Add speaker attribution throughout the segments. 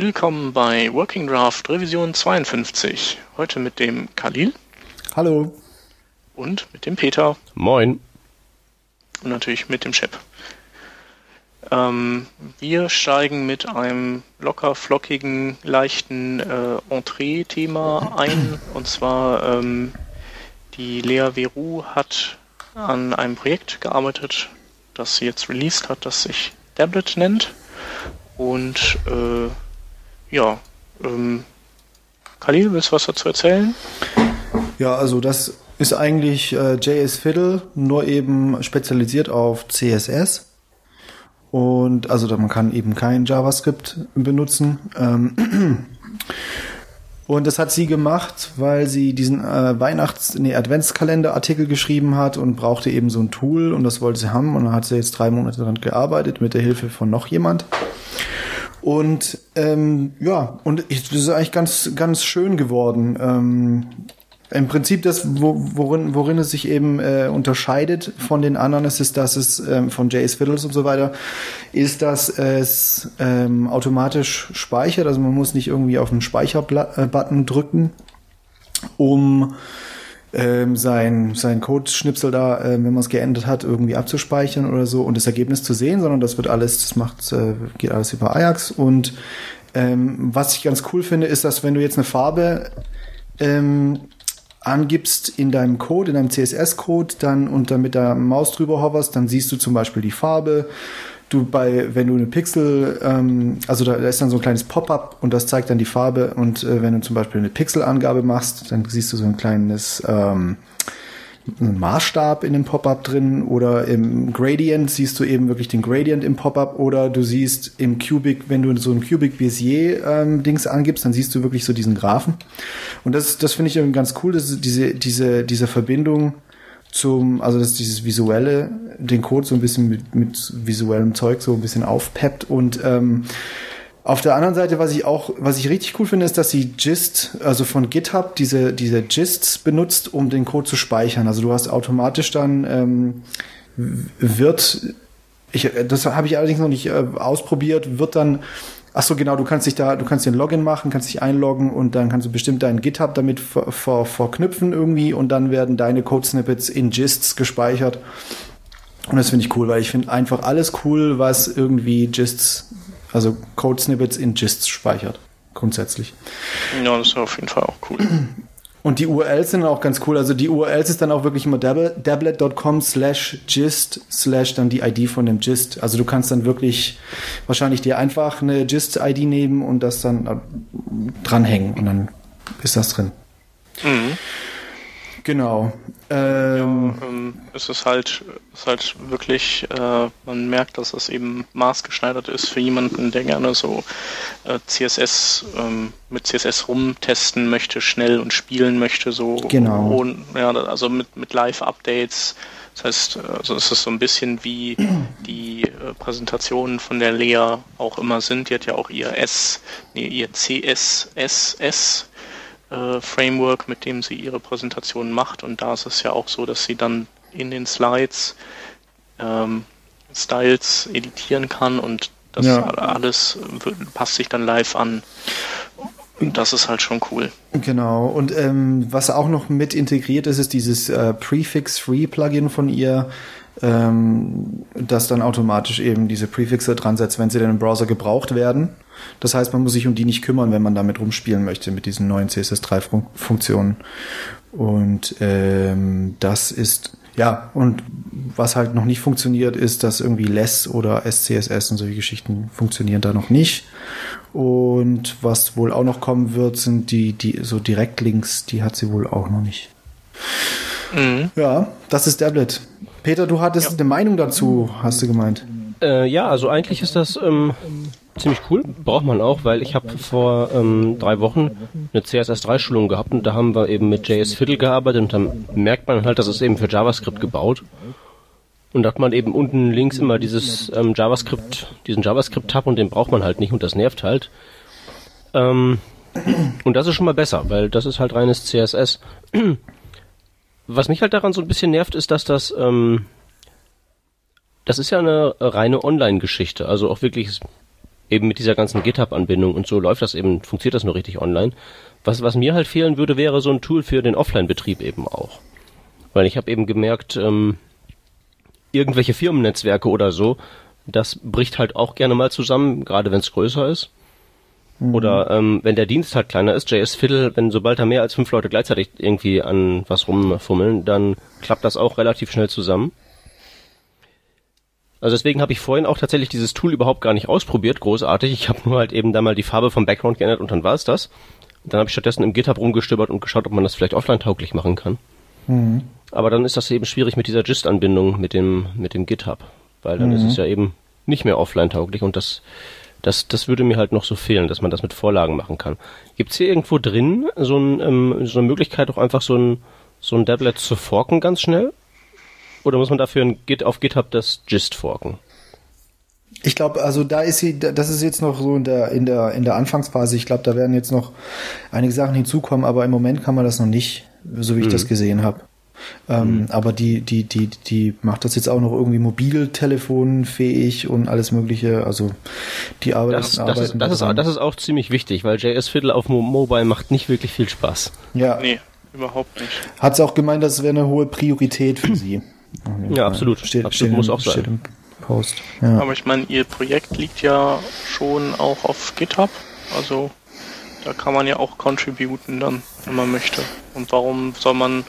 Speaker 1: Willkommen bei Working Draft Revision 52. Heute mit dem Khalil.
Speaker 2: Hallo.
Speaker 1: Und mit dem Peter.
Speaker 3: Moin.
Speaker 1: Und natürlich mit dem Shep. Ähm, wir steigen mit einem locker flockigen, leichten äh, Entree-Thema ein. Und zwar ähm, die Lea Veru hat an einem Projekt gearbeitet, das sie jetzt released hat, das sich Tablet nennt. Und äh, ja, ähm, Khalil, willst du was dazu erzählen?
Speaker 2: Ja, also das ist eigentlich äh, JS Fiddle, nur eben spezialisiert auf CSS. Und also man kann eben kein JavaScript benutzen. Ähm, und das hat sie gemacht, weil sie diesen äh, Weihnachts-, nee, Adventskalender-Artikel geschrieben hat und brauchte eben so ein Tool und das wollte sie haben und dann hat sie jetzt drei Monate daran gearbeitet mit der Hilfe von noch jemand. Und ähm, ja, und ich, das ist eigentlich ganz, ganz schön geworden. Ähm, im Prinzip das, wo, worin, worin es sich eben äh, unterscheidet von den anderen, ist es, dass es ähm, von JS Fiddles und so weiter, ist, dass es ähm, automatisch speichert. Also man muss nicht irgendwie auf den Speicherbutton drücken, um ähm, sein, sein Code-Schnipsel da, äh, wenn man es geändert hat, irgendwie abzuspeichern oder so und das Ergebnis zu sehen, sondern das wird alles, das macht, äh, geht alles über Ajax. Und ähm, was ich ganz cool finde, ist, dass wenn du jetzt eine Farbe ähm, angibst in deinem Code, in deinem CSS-Code, dann und dann mit der Maus drüber hoverst, dann siehst du zum Beispiel die Farbe. Du bei, wenn du eine Pixel, ähm, also da, da ist dann so ein kleines Pop-up und das zeigt dann die Farbe und äh, wenn du zum Beispiel eine Pixelangabe machst, dann siehst du so ein kleines ähm, einen Maßstab in dem Pop-up drin oder im Gradient siehst du eben wirklich den Gradient im Pop-up oder du siehst im Cubic, wenn du so ein Cubic Bezier ähm, Dings angibst, dann siehst du wirklich so diesen Graphen. Und das, das finde ich eben ganz cool, dass diese, diese, diese Verbindung zum, also dass dieses visuelle, den Code so ein bisschen mit, mit visuellem Zeug so ein bisschen aufpeppt und ähm, auf der anderen Seite, was ich auch, was ich richtig cool finde, ist, dass sie Gist, also von GitHub, diese, diese Gists benutzt, um den Code zu speichern. Also du hast automatisch dann ähm, wird, ich, das habe ich allerdings noch nicht äh, ausprobiert, wird dann Ach so, genau, du kannst dich da, du kannst den Login machen, kannst dich einloggen und dann kannst du bestimmt deinen GitHub damit ver, ver, verknüpfen irgendwie und dann werden deine Code-Snippets in Gists gespeichert. Und das finde ich cool, weil ich finde einfach alles cool, was irgendwie Gists also Code-Snippets in Gists speichert, grundsätzlich.
Speaker 1: Ja, das ist auf jeden Fall auch cool.
Speaker 2: Und die URLs sind auch ganz cool. Also die URLs ist dann auch wirklich immer dablet.com slash gist slash dann die ID von dem Gist. Also du kannst dann wirklich wahrscheinlich dir einfach eine Gist-ID nehmen und das dann äh, dranhängen und dann ist das drin. Mhm. Genau.
Speaker 1: Ähm, ja, ähm, es ist halt, ist halt wirklich, äh, man merkt, dass es eben maßgeschneidert ist für jemanden, der gerne so äh, CSS ähm, mit CSS rumtesten möchte, schnell und spielen möchte, so
Speaker 2: genau.
Speaker 1: Und, ja, also mit, mit Live-Updates. Das heißt, also es ist so ein bisschen wie die äh, Präsentationen von der Lea auch immer sind. Die hat ja auch ihr S, nee, ihr CSSS äh, Framework, mit dem sie ihre Präsentation macht. Und da ist es ja auch so, dass sie dann in den Slides ähm, Styles editieren kann und das ja. alles passt sich dann live an. Und das ist halt schon cool.
Speaker 2: Genau. Und ähm, was auch noch mit integriert ist, ist dieses äh, Prefix-Free-Plugin von ihr, ähm, das dann automatisch eben diese Prefixe dran setzt, wenn sie dann im Browser gebraucht werden. Das heißt, man muss sich um die nicht kümmern, wenn man damit rumspielen möchte mit diesen neuen CSS3-Funktionen. Und ähm, das ist ja, und was halt noch nicht funktioniert, ist, dass irgendwie Less oder SCSS und solche Geschichten funktionieren da noch nicht. Und was wohl auch noch kommen wird, sind die, die so Direktlinks, die hat sie wohl auch noch nicht. Mhm. Ja, das ist Tablet. Peter, du hattest ja. eine Meinung dazu, hast du gemeint.
Speaker 3: Äh, ja, also eigentlich ist das ähm, ziemlich cool. Braucht man auch, weil ich habe vor ähm, drei Wochen eine CSS3-Schulung gehabt und da haben wir eben mit JS Fiddle gearbeitet und dann merkt man halt, dass es eben für JavaScript gebaut. Und da hat man eben unten links immer dieses ähm, JavaScript, diesen JavaScript-Tab und den braucht man halt nicht und das nervt halt. Ähm, und das ist schon mal besser, weil das ist halt reines CSS. Was mich halt daran so ein bisschen nervt, ist, dass das, ähm, das ist ja eine reine Online-Geschichte. Also auch wirklich eben mit dieser ganzen GitHub-Anbindung und so läuft das eben, funktioniert das nur richtig online. Was, was mir halt fehlen würde, wäre so ein Tool für den Offline-Betrieb eben auch. Weil ich habe eben gemerkt, ähm, irgendwelche Firmennetzwerke oder so, das bricht halt auch gerne mal zusammen, gerade wenn es größer ist. Mhm. Oder ähm, wenn der Dienst halt kleiner ist, JS Fiddle, wenn sobald da mehr als fünf Leute gleichzeitig irgendwie an was rumfummeln, dann klappt das auch relativ schnell zusammen. Also deswegen habe ich vorhin auch tatsächlich dieses Tool überhaupt gar nicht ausprobiert, großartig. Ich habe nur halt eben da mal die Farbe vom Background geändert und dann war es das. Dann habe ich stattdessen im GitHub rumgestöbert und geschaut, ob man das vielleicht offline tauglich machen kann. Mhm. Aber dann ist das eben schwierig mit dieser Gist-Anbindung mit dem, mit dem GitHub. Weil dann mhm. ist es ja eben nicht mehr offline tauglich und das, das, das würde mir halt noch so fehlen, dass man das mit Vorlagen machen kann. Gibt es hier irgendwo drin so, ein, ähm, so eine Möglichkeit, auch einfach so ein, so ein Dablet zu forken ganz schnell? Oder muss man dafür ein Git auf GitHub das Gist forken?
Speaker 2: Ich glaube, also da ist sie, das ist jetzt noch so in der in der in der Anfangsphase. Ich glaube, da werden jetzt noch einige Sachen hinzukommen, aber im Moment kann man das noch nicht, so wie ich mhm. das gesehen habe. Ähm, mhm. Aber die die die die macht das jetzt auch noch irgendwie mobiltelefonfähig und alles Mögliche. Also die
Speaker 3: arbeitet. Das, das, ist, das, ist, das ist auch ziemlich wichtig, weil JS Fiddle auf Mobile macht nicht wirklich viel Spaß.
Speaker 1: Ja. Nee, überhaupt nicht.
Speaker 2: Hat sie auch gemeint, das wäre eine hohe Priorität für sie.
Speaker 3: Ja, absolut.
Speaker 2: Steht,
Speaker 3: absolut
Speaker 2: steht muss auch sein.
Speaker 1: Post. Ja. Aber ich meine, Ihr Projekt liegt ja schon auch auf GitHub. Also da kann man ja auch contributen dann, wenn man möchte. Und warum soll man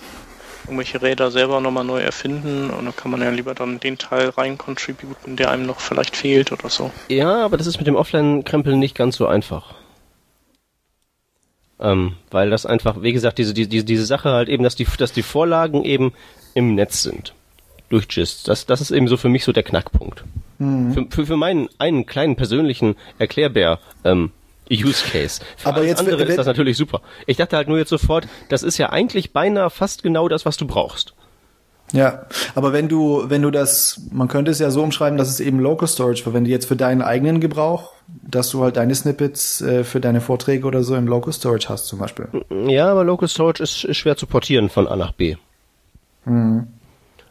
Speaker 1: irgendwelche Räder selber nochmal neu erfinden? Und dann kann man ja lieber dann den Teil rein contributen, der einem noch vielleicht fehlt oder so.
Speaker 3: Ja, aber das ist mit dem Offline-Krempeln nicht ganz so einfach. Ähm, weil das einfach, wie gesagt, diese, diese, diese Sache halt eben, dass die, dass die Vorlagen eben im Netz sind durch Gist. Das, das ist eben so für mich so der Knackpunkt. Mhm. Für, für, für meinen einen kleinen persönlichen Erklärbär ähm, Use Case. Für
Speaker 2: Aber jetzt
Speaker 3: andere ist das natürlich super. Ich dachte halt nur jetzt sofort, das ist ja eigentlich beinahe fast genau das, was du brauchst.
Speaker 2: Ja, aber wenn du, wenn du das, man könnte es ja so umschreiben, dass es eben Local Storage verwendet, jetzt für deinen eigenen Gebrauch, dass du halt deine Snippets äh, für deine Vorträge oder so im Local Storage hast zum Beispiel.
Speaker 3: Ja, aber Local Storage ist, ist schwer zu portieren von A nach B. Mhm.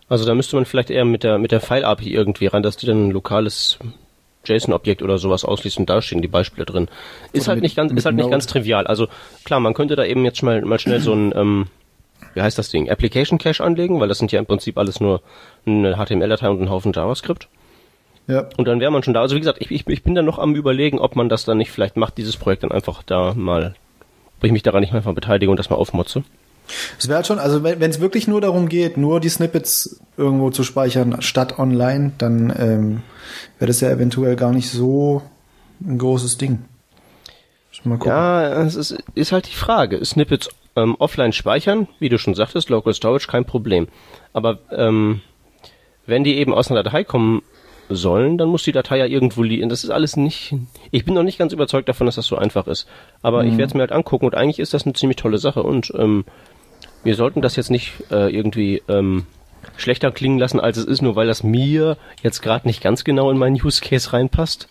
Speaker 3: Also da müsste man vielleicht eher mit der mit der File-API irgendwie ran, dass die dann ein lokales JSON-Objekt oder sowas ausliest und da stehen die Beispiele drin. Ist oder halt mit, nicht ganz, ist halt nicht ganz trivial. Also klar, man könnte da eben jetzt mal, mal schnell so ein, ähm, wie heißt das Ding, Application Cache anlegen, weil das sind ja im Prinzip alles nur eine HTML-Datei und ein Haufen JavaScript. Ja. Und dann wäre man schon da. Also wie gesagt, ich, ich, ich bin da noch am überlegen, ob man das dann nicht vielleicht macht, dieses Projekt dann einfach da mal, ob ich mich daran nicht einfach beteilige und das mal aufmotze.
Speaker 2: Es wäre halt schon, also wenn es wirklich nur darum geht, nur die Snippets irgendwo zu speichern statt online, dann ähm, wäre das ja eventuell gar nicht so ein großes Ding.
Speaker 3: Ja, es ist, ist halt die Frage. Snippets ähm, offline speichern, wie du schon sagtest, Local Storage, kein Problem. Aber ähm, wenn die eben aus einer Datei kommen sollen, dann muss die Datei ja irgendwo liegen. Das ist alles nicht. Ich bin noch nicht ganz überzeugt davon, dass das so einfach ist. Aber mhm. ich werde es mir halt angucken und eigentlich ist das eine ziemlich tolle Sache und ähm, wir sollten das jetzt nicht äh, irgendwie ähm, schlechter klingen lassen, als es ist, nur weil das mir jetzt gerade nicht ganz genau in meinen Use Case reinpasst.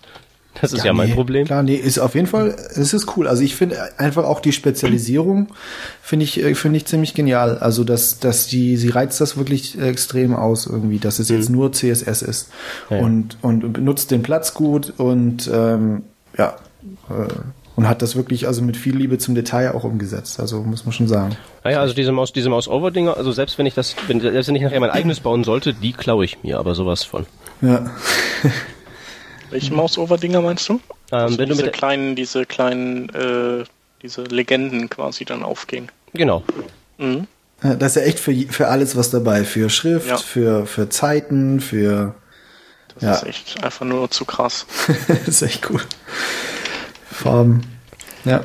Speaker 3: Das ist ja, ja mein Problem.
Speaker 2: Klar, nee, ist auf jeden Fall, es ist cool. Also ich finde einfach auch die Spezialisierung finde ich äh, finde ich ziemlich genial. Also dass dass die sie reizt das wirklich extrem aus irgendwie, dass es mhm. jetzt nur CSS ist ja, und und benutzt den Platz gut und ähm, ja äh, und hat das wirklich also mit viel Liebe zum Detail auch umgesetzt. Also muss man schon sagen.
Speaker 3: Naja, also diese Maus, diese Maus-Over-Dinger, also selbst wenn ich das, wenn, selbst wenn ich nachher mein eigenes bauen sollte, die klaue ich mir, aber sowas von.
Speaker 2: Ja.
Speaker 1: Welche Maus-Over-Dinger meinst du? Ähm,
Speaker 3: also wenn
Speaker 1: diese
Speaker 3: du mit
Speaker 1: kleinen, diese kleinen, äh, diese Legenden quasi dann aufgehen.
Speaker 3: Genau.
Speaker 2: Mhm. Das ist ja echt für, für alles was dabei. Für Schrift, ja. für, für Zeiten, für.
Speaker 1: Das ja. ist echt einfach nur zu krass.
Speaker 2: das ist echt cool. Farben. Ja.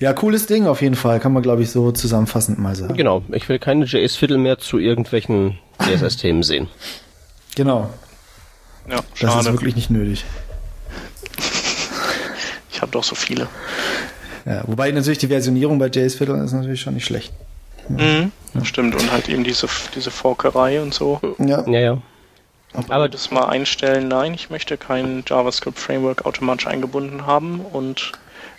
Speaker 2: Ja, cooles Ding auf jeden Fall, kann man glaube ich so zusammenfassend mal sagen.
Speaker 3: Genau, ich will keine JS-Viertel mehr zu irgendwelchen CSS-Themen sehen.
Speaker 2: Genau.
Speaker 1: Ja,
Speaker 2: schade. Das ist wirklich nicht nötig.
Speaker 1: Ich habe doch so viele.
Speaker 2: Ja, wobei natürlich die Versionierung bei JS-Viertel ist natürlich schon nicht schlecht.
Speaker 1: Mhm, ja. Stimmt, und halt eben diese, diese Forkerei und so.
Speaker 3: Ja, ja. ja.
Speaker 1: Aber, Aber das mal einstellen, nein, ich möchte kein JavaScript-Framework automatisch eingebunden haben und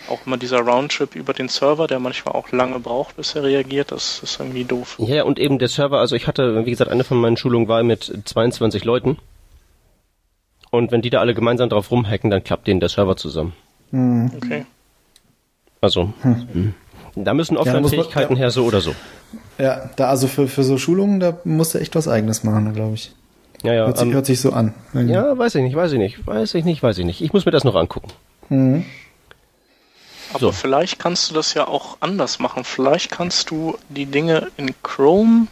Speaker 1: auch immer dieser Roundtrip über den Server, der manchmal auch lange braucht, bis er reagiert, das ist irgendwie doof.
Speaker 3: Ja, und eben der Server, also ich hatte, wie gesagt, eine von meinen Schulungen war mit 22 Leuten. Und wenn die da alle gemeinsam drauf rumhacken, dann klappt denen der Server zusammen.
Speaker 2: Hm.
Speaker 1: Okay.
Speaker 3: Also, hm. da müssen
Speaker 2: da muss man-
Speaker 3: Offline-Fähigkeiten
Speaker 2: ja.
Speaker 3: her, so oder so.
Speaker 2: Ja, da also für, für so Schulungen, da musst du echt was eigenes machen, glaube ich.
Speaker 3: Ja, ja,
Speaker 2: Hört, sich,
Speaker 3: ähm,
Speaker 2: hört sich so an.
Speaker 3: ja, weiß ich nicht, weiß ich nicht, weiß ich nicht, weiß ich nicht. Ich muss mir das noch angucken.
Speaker 2: Mhm.
Speaker 1: Aber
Speaker 3: So.
Speaker 1: vielleicht kannst du das ja auch anders machen. Vielleicht kannst du die Dinge in Chrome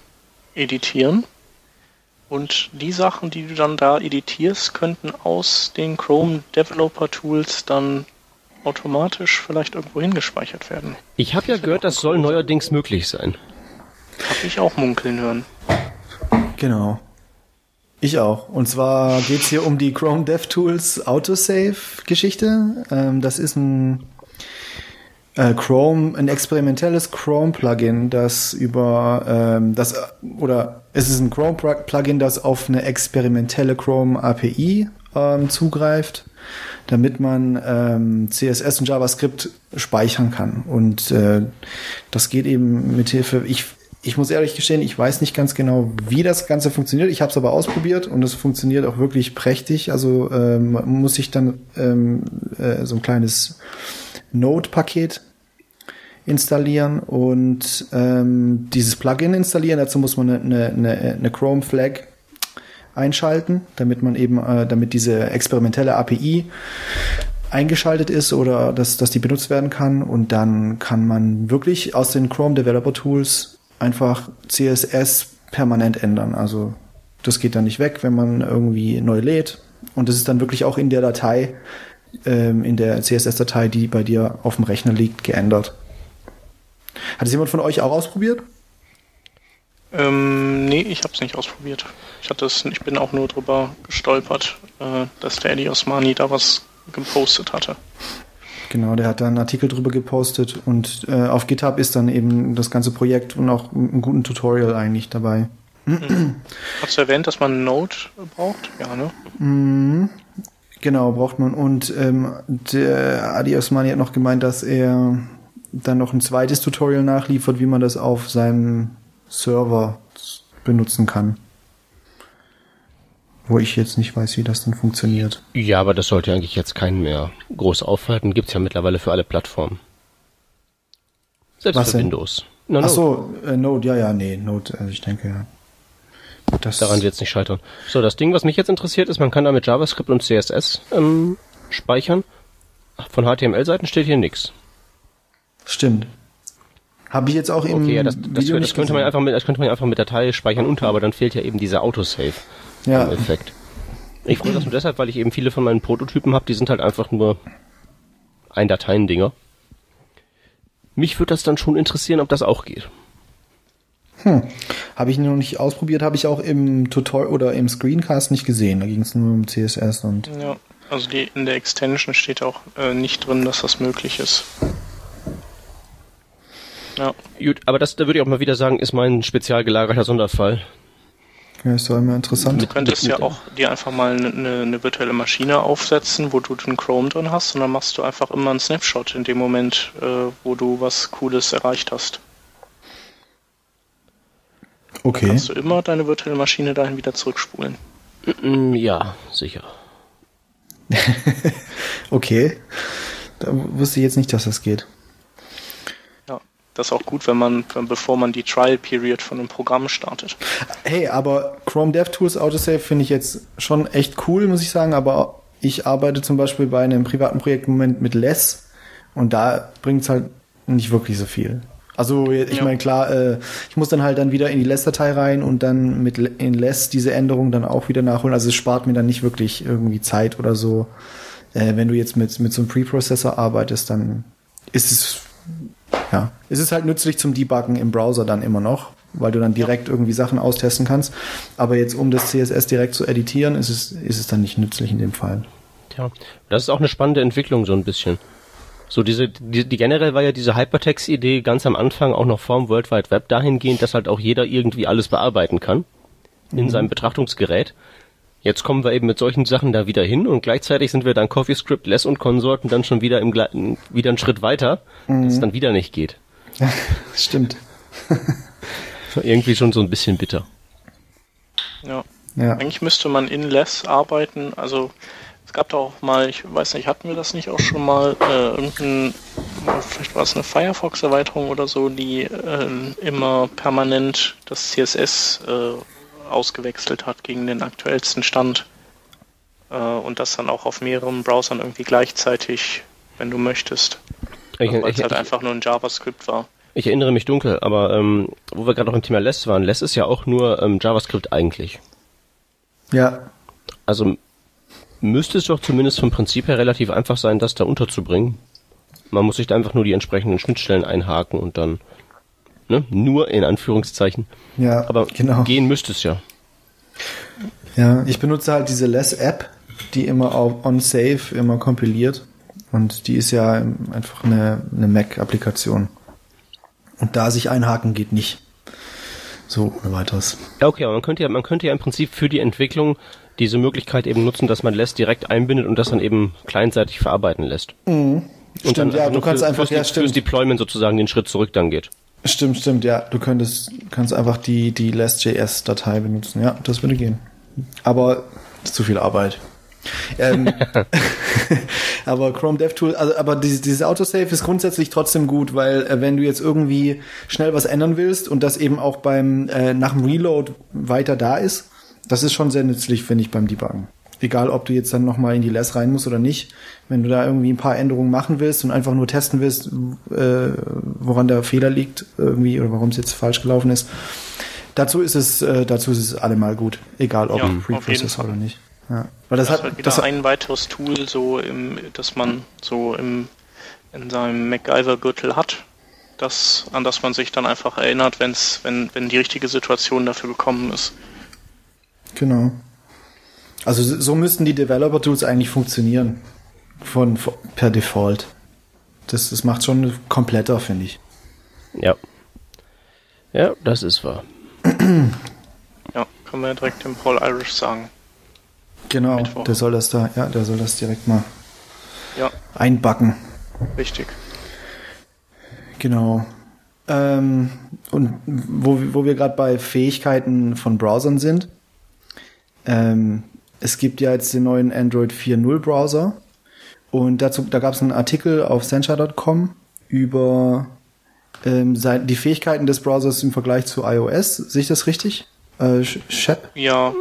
Speaker 1: editieren und die Sachen, die du dann da editierst, könnten aus den Chrome Developer Tools dann automatisch vielleicht irgendwo hingespeichert werden.
Speaker 3: Ich habe ja gehört, das soll neuerdings möglich sein.
Speaker 1: Habe ich auch munkeln hören.
Speaker 2: Genau. Ich auch. Und zwar geht's hier um die Chrome DevTools Autosave-Geschichte. Ähm, das ist ein äh, Chrome, ein experimentelles Chrome-Plugin, das über ähm, das oder es ist ein Chrome-Plugin, das auf eine experimentelle Chrome API ähm, zugreift, damit man ähm, CSS und JavaScript speichern kann. Und äh, das geht eben mit Hilfe. Ich ich muss ehrlich gestehen, ich weiß nicht ganz genau, wie das Ganze funktioniert. Ich habe es aber ausprobiert und es funktioniert auch wirklich prächtig. Also ähm, muss sich dann ähm, äh, so ein kleines Node-Paket installieren und ähm, dieses Plugin installieren. Dazu muss man eine, eine, eine Chrome Flag einschalten, damit man eben, äh, damit diese experimentelle API eingeschaltet ist oder dass, dass die benutzt werden kann und dann kann man wirklich aus den Chrome Developer Tools einfach CSS permanent ändern. Also das geht dann nicht weg, wenn man irgendwie neu lädt und das ist dann wirklich auch in der Datei, ähm, in der CSS-Datei, die bei dir auf dem Rechner liegt, geändert. Hat es jemand von euch auch ausprobiert?
Speaker 1: Ähm, nee, ich habe es nicht ausprobiert. Ich hatte es, ich bin auch nur drüber gestolpert, äh, dass der Eddie Osmani da was gepostet hatte.
Speaker 2: Genau, der hat da einen Artikel drüber gepostet und äh, auf GitHub ist dann eben das ganze Projekt und auch einen guten Tutorial eigentlich dabei.
Speaker 1: Hast du erwähnt, dass man Node braucht? Ja, ne?
Speaker 2: Mhm. Genau, braucht man. Und ähm, der Adi Osmani hat noch gemeint, dass er dann noch ein zweites Tutorial nachliefert, wie man das auf seinem Server benutzen kann. Wo ich jetzt nicht weiß, wie das dann funktioniert.
Speaker 3: Ja, aber das sollte eigentlich jetzt keinen mehr groß aufhalten. Gibt's ja mittlerweile für alle Plattformen. Selbst
Speaker 2: Was
Speaker 3: für
Speaker 2: denn?
Speaker 3: Windows. Na,
Speaker 2: Ach
Speaker 3: Node.
Speaker 2: so, äh, Node, ja, ja, nee, Node, also ich denke, ja. Das,
Speaker 3: Daran wird's nicht scheitern. So, das Ding, was mich jetzt interessiert, ist, man kann da mit JavaScript und CSS ähm, speichern. Von HTML-Seiten steht hier nichts.
Speaker 2: stimmt. Habe ich jetzt auch im
Speaker 3: Okay, ja, das, das, das könnte man
Speaker 2: gesehen.
Speaker 3: einfach mit, das könnte man einfach mit Datei speichern unter, aber dann fehlt ja eben dieser Autosave.
Speaker 2: Ja,
Speaker 3: Effekt. Ich freue das nur deshalb, weil ich eben viele von meinen Prototypen habe, die sind halt einfach nur ein Dateiendinger. Mich würde das dann schon interessieren, ob das auch geht.
Speaker 2: habe ich noch nicht ausprobiert, habe ich auch im Tutorial oder im Screencast nicht gesehen. Da ging es nur um CSS und
Speaker 1: Ja. Also die, in der Extension steht auch äh, nicht drin, dass das möglich ist. Ja.
Speaker 3: Gut, aber das, da würde ich auch mal wieder sagen, ist mein spezial gelagerter Sonderfall.
Speaker 2: Ja, ist doch immer interessant.
Speaker 1: Du könntest ja auch dir einfach mal eine, eine, eine virtuelle Maschine aufsetzen, wo du den Chrome drin hast und dann machst du einfach immer einen Snapshot in dem Moment, äh, wo du was Cooles erreicht hast.
Speaker 2: Okay.
Speaker 1: Kannst du immer deine virtuelle Maschine dahin wieder zurückspulen.
Speaker 3: Mm, Ja, sicher.
Speaker 2: Okay. Da wusste ich jetzt nicht, dass das geht.
Speaker 1: Das ist auch gut, wenn man, bevor man die Trial Period von einem Programm startet.
Speaker 2: Hey, aber Chrome DevTools Autosave finde ich jetzt schon echt cool, muss ich sagen. Aber ich arbeite zum Beispiel bei einem privaten Projekt im Moment mit Less und da bringt es halt nicht wirklich so viel. Also ich
Speaker 1: Ja.
Speaker 2: meine, klar, äh, ich muss dann halt dann wieder in die Less-Datei rein und dann mit in Less diese Änderung dann auch wieder nachholen. Also es spart mir dann nicht wirklich irgendwie Zeit oder so. Äh, wenn du jetzt mit, mit so einem Preprocessor arbeitest, dann ist es ja, es ist halt nützlich zum Debuggen im Browser dann immer noch, weil du dann direkt irgendwie Sachen austesten kannst. Aber jetzt, um das CSS direkt zu editieren, ist es, ist es dann nicht nützlich in dem Fall.
Speaker 3: Tja, das ist auch eine spannende Entwicklung so ein bisschen. So diese, die, die generell war ja diese Hypertext-Idee ganz am Anfang auch noch vorm World Wide Web dahingehend, dass halt auch jeder irgendwie alles bearbeiten kann in seinem Betrachtungsgerät. Jetzt kommen wir eben mit solchen Sachen da wieder hin und gleichzeitig sind wir dann CoffeeScript, Less und Konsorten dann schon wieder im wieder einen Schritt weiter, dass es dann wieder nicht geht.
Speaker 2: Stimmt.
Speaker 3: Irgendwie schon so ein bisschen bitter.
Speaker 1: Ja. Ja. Eigentlich müsste man in Less arbeiten. Also es gab da auch mal, ich weiß nicht, hatten wir das nicht auch schon mal, äh, irgendein, vielleicht war es eine Firefox-Erweiterung oder so, die äh, immer permanent das CSS äh, ausgewechselt hat gegen den aktuellsten Stand. Äh, und das dann auch auf mehreren Browsern irgendwie gleichzeitig, wenn du möchtest. Weil es halt einfach nur ein JavaScript war.
Speaker 3: Ich erinnere mich dunkel, aber ähm, wo wir gerade noch im Thema Less waren, Less ist ja auch nur ähm, JavaScript eigentlich.
Speaker 2: Ja.
Speaker 3: Also müsste es doch zumindest vom Prinzip her relativ einfach sein, das da unterzubringen. Man muss sich da einfach nur die entsprechenden Schnittstellen einhaken und dann, ne, nur in Anführungszeichen.
Speaker 2: Ja,
Speaker 3: aber genau. gehen müsste es ja.
Speaker 2: Ja, ich benutze halt diese Less-App, die immer auf on-safe immer kompiliert. Und die ist ja einfach eine, eine Mac-Applikation. Und da sich einhaken geht nicht. So ohne weiteres.
Speaker 3: Ja, okay, aber man könnte ja, man könnte ja im Prinzip für die Entwicklung diese Möglichkeit eben nutzen, dass man lässt direkt einbindet und das dann eben kleinseitig verarbeiten lässt.
Speaker 2: Mhm. Und stimmt, ja, du kannst für, einfach,
Speaker 3: ja, stimmt. fürs Deployment sozusagen den Schritt zurück dann geht.
Speaker 2: Stimmt, stimmt, ja. Du könntest, kannst einfach die, die less.js-Datei benutzen. Ja, das würde gehen. Aber zu viel Arbeit. ähm, aber Chrome DevTool, also, aber dieses, dieses Autosave ist grundsätzlich trotzdem gut, weil äh, wenn du jetzt irgendwie schnell was ändern willst und das eben auch beim äh, nach dem Reload weiter da ist, das ist schon sehr nützlich, finde ich, beim Debuggen. Egal, ob du jetzt dann nochmal in die Less rein musst oder nicht. Wenn du da irgendwie ein paar Änderungen machen willst und einfach nur testen willst, äh, woran der Fehler liegt, irgendwie, oder warum es jetzt falsch gelaufen ist. Dazu ist es, äh, dazu ist es allemal gut. Egal, ob ja, Free Processor oder nicht.
Speaker 1: Ja. Weil das, das hat halt wieder das ein weiteres Tool, so im, das man so im, in seinem MacGyver-Gürtel hat, das, an das man sich dann einfach erinnert, wenn's, wenn, wenn die richtige Situation dafür gekommen ist.
Speaker 2: Genau. Also so müssten die Developer-Tools eigentlich funktionieren. Von, von, per Default. Das, das macht schon kompletter, finde ich.
Speaker 3: Ja. Ja, das ist wahr.
Speaker 1: ja, können wir direkt dem Paul Irish sagen.
Speaker 2: Genau, Mittwoch. der soll das da, ja, der soll das direkt mal ja. einbacken.
Speaker 1: Richtig.
Speaker 2: Genau. Ähm, und wo, wo wir gerade bei Fähigkeiten von Browsern sind, ähm, es gibt ja jetzt den neuen Android 4.0 Browser und dazu, da gab es einen Artikel auf Sencha.com über ähm, die Fähigkeiten des Browsers im Vergleich zu iOS. Sehe ich das richtig? Äh, Shep?
Speaker 1: Ja,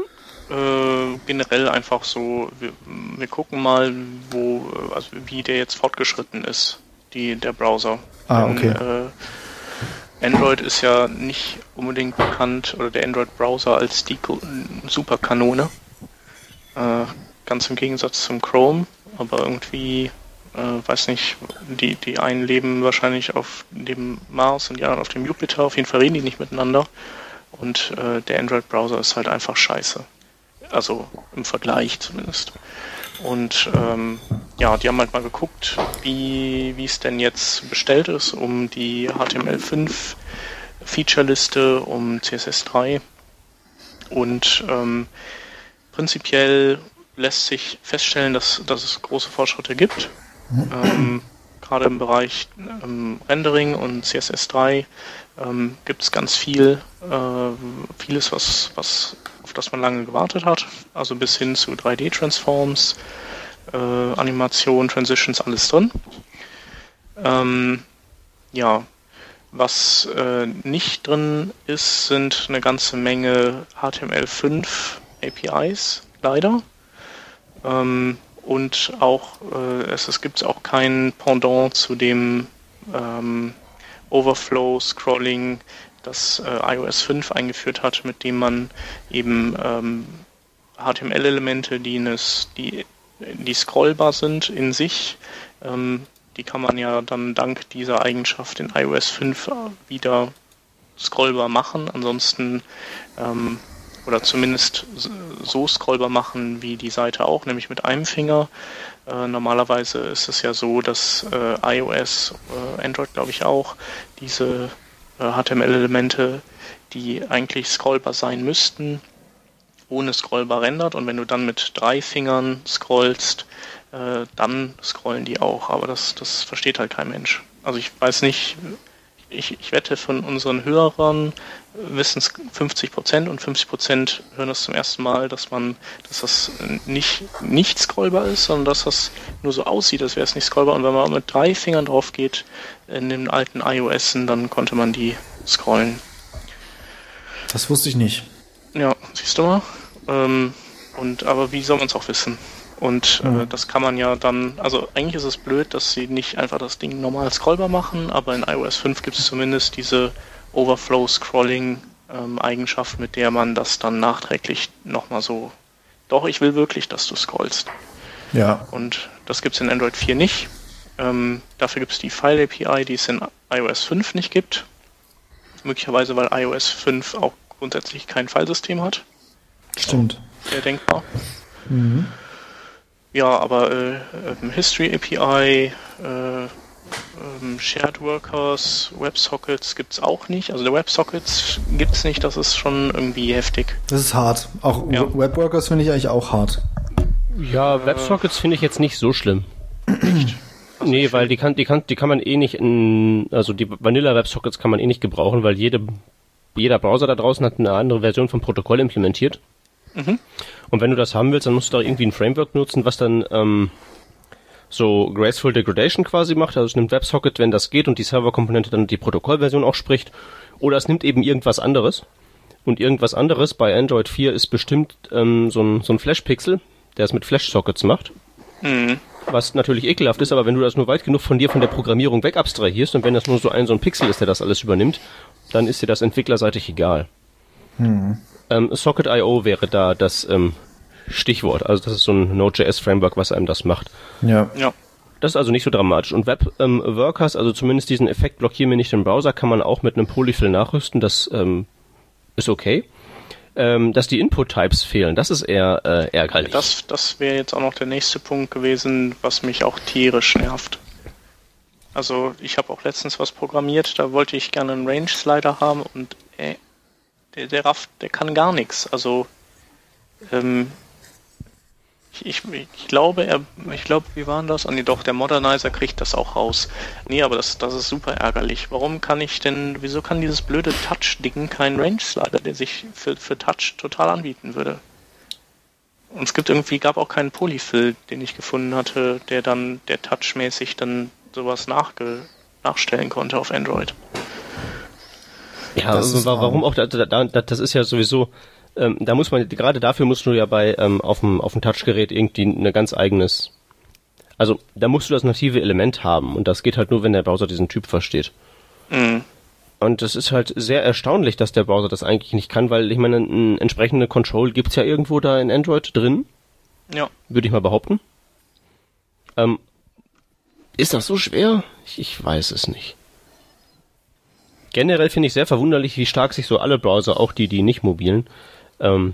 Speaker 1: äh, generell einfach so, wir, wir, gucken mal, wo, also wie der jetzt fortgeschritten ist, die, der Browser.
Speaker 2: Ah, okay. Denn,
Speaker 1: äh, Android ist ja nicht unbedingt bekannt, oder der Android-Browser als die Superkanone. Äh, ganz im Gegensatz zum Chrome, aber irgendwie, äh, weiß nicht, die, die einen leben wahrscheinlich auf dem Mars und die anderen auf dem Jupiter, auf jeden Fall reden die nicht miteinander. Und äh, der Android-Browser ist halt einfach scheiße. Also im Vergleich zumindest. Und ähm, ja, die haben halt mal geguckt, wie es denn jetzt bestellt ist, um die HTML5 Feature-Liste, um CSS3. Und ähm, prinzipiell lässt sich feststellen, dass, dass es große Fortschritte gibt. Ähm, Gerade im Bereich ähm, Rendering und CSS3 ähm, gibt es ganz viel, äh, vieles, was, was auf das man lange gewartet hat, also bis hin zu 3D-Transforms, äh, Animation, Transitions, alles drin. Ähm, ja, was äh, nicht drin ist, sind eine ganze Menge HTML5 APIs, leider. Ähm, und auch äh, es, gibt auch kein Pendant zu dem ähm, Overflow Scrolling das äh, iOS 5 eingeführt hat, mit dem man eben ähm, HTML-Elemente, die, die, die scrollbar sind in sich, ähm, die kann man ja dann dank dieser Eigenschaft in iOS 5 wieder scrollbar machen. Ansonsten ähm, oder zumindest so scrollbar machen wie die Seite auch, nämlich mit einem Finger. Äh, normalerweise ist es ja so, dass äh, iOS, äh, Android glaube ich auch, diese HTML-Elemente, die eigentlich scrollbar sein müssten, ohne scrollbar rendert. Und wenn du dann mit drei Fingern scrollst, äh, dann scrollen die auch. Aber das, das versteht halt kein Mensch. Also ich weiß nicht, ich ich, ich wette von unseren Hörern wissen es 50 Prozent und 50 Prozent hören es zum ersten Mal, dass man, dass das nicht, nicht scrollbar ist, sondern dass das nur so aussieht, als wäre es nicht scrollbar. Und wenn man mit drei Fingern drauf geht in den alten iOS, dann konnte man die scrollen.
Speaker 2: Das wusste ich nicht.
Speaker 1: Ja, siehst du mal. Ähm, und aber wie soll man es auch wissen? Und äh, mhm. das kann man ja dann, also eigentlich ist es blöd, dass sie nicht einfach das Ding normal scrollbar machen, aber in iOS 5 gibt es zumindest diese Overflow-Scrolling-Eigenschaft, ähm, mit der man das dann nachträglich nochmal so, doch, ich will wirklich, dass du scrollst.
Speaker 2: Ja.
Speaker 1: Und das gibt es in Android 4 nicht. Ähm, dafür gibt es die File API, die es in iOS 5 nicht gibt. Möglicherweise, weil iOS 5 auch grundsätzlich kein Filesystem hat.
Speaker 2: Stimmt.
Speaker 1: Sehr denkbar. Mhm. Ja, aber äh, ähm, History API, äh, ähm, Shared Workers, WebSockets gibt es auch nicht. Also der WebSockets gibt es nicht, das ist schon irgendwie heftig.
Speaker 2: Das ist hart. Auch ja. WebWorkers finde ich eigentlich auch hart.
Speaker 3: Ja, WebSockets finde ich jetzt nicht so schlimm. Echt? nee, weil die kann, die kann, die kann man eh nicht in, also die Vanilla WebSockets kann man eh nicht gebrauchen, weil jede, jeder Browser da draußen hat eine andere Version vom Protokoll implementiert. Mhm. Und wenn du das haben willst, dann musst du da irgendwie ein Framework nutzen, was dann ähm, so Graceful Degradation quasi macht. Also es nimmt WebSocket, wenn das geht und die Serverkomponente dann die Protokollversion auch spricht. Oder es nimmt eben irgendwas anderes. Und irgendwas anderes bei Android 4 ist bestimmt ähm, so ein, so ein Flash-Pixel, der es mit Flash-Sockets macht. Mhm. Was natürlich ekelhaft ist, aber wenn du das nur weit genug von dir von der Programmierung weg abstrahierst und wenn das nur so ein so ein Pixel ist, der das alles übernimmt, dann ist dir das entwicklerseitig egal. Mhm. Ähm, Socket.io wäre da das ähm, Stichwort. Also das ist so ein Node.js-Framework, was einem das macht.
Speaker 2: Ja. ja.
Speaker 3: Das ist also nicht so dramatisch. Und Web-Workers, ähm, also zumindest diesen Effekt blockieren wir nicht im Browser, kann man auch mit einem Polyfill nachrüsten. Das ähm, ist okay. Ähm, dass die Input-Types fehlen, das ist eher äh, ärgerlich.
Speaker 1: Das, das wäre jetzt auch noch der nächste Punkt gewesen, was mich auch tierisch nervt. Also ich habe auch letztens was programmiert, da wollte ich gerne einen Range-Slider haben und äh, der, der rafft, der kann gar nichts. Also ähm, ich, ich, glaube, er, ich glaube, wie waren das? Ah, nee, doch, der Modernizer kriegt das auch raus. Nee, aber das, das ist super ärgerlich. Warum kann ich denn, wieso kann dieses blöde Touch-Ding keinen Range-Slider, der sich für, für Touch total anbieten würde? Und es gibt irgendwie, gab auch keinen Polyfill, den ich gefunden hatte, der dann, der touchmäßig dann sowas nachge, nachstellen konnte auf Android.
Speaker 3: Ja, also warum auch, das ist ja sowieso, ähm, da muss man, gerade dafür musst du ja bei, ähm, auf dem, auf dem Touchgerät irgendwie eine ganz eigenes, also da musst du das native Element haben und das geht halt nur, wenn der Browser diesen Typ versteht. Mhm. Und es ist halt sehr erstaunlich, dass der Browser das eigentlich nicht kann, weil ich meine, ein entsprechende Control gibt's ja irgendwo da in Android drin.
Speaker 1: Ja.
Speaker 3: Würde ich mal behaupten. Ähm, ist das so schwer? Ich, ich weiß es nicht. Generell finde ich sehr verwunderlich, wie stark sich so alle Browser, auch die, die nicht mobilen, ähm,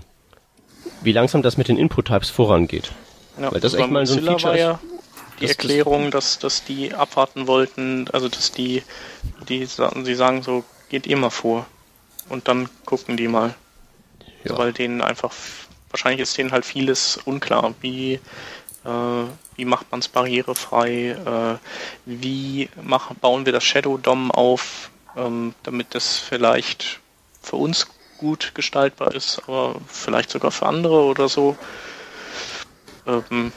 Speaker 3: wie langsam das mit den Input-Types vorangeht.
Speaker 1: Ja, Weil das echt mal so ein Feature war ja die Erklärung, dass, dass die abwarten wollten, also dass die, die sie sagen so, geht ihr mal vor. Und dann gucken die mal. Ja. Weil denen einfach, wahrscheinlich ist denen halt vieles unklar, wie, äh, wie macht man es barrierefrei, äh, wie machen, bauen wir das Shadow DOM auf, ähm, damit das vielleicht für uns gut gestaltbar ist, aber vielleicht sogar für andere oder so. Ähm,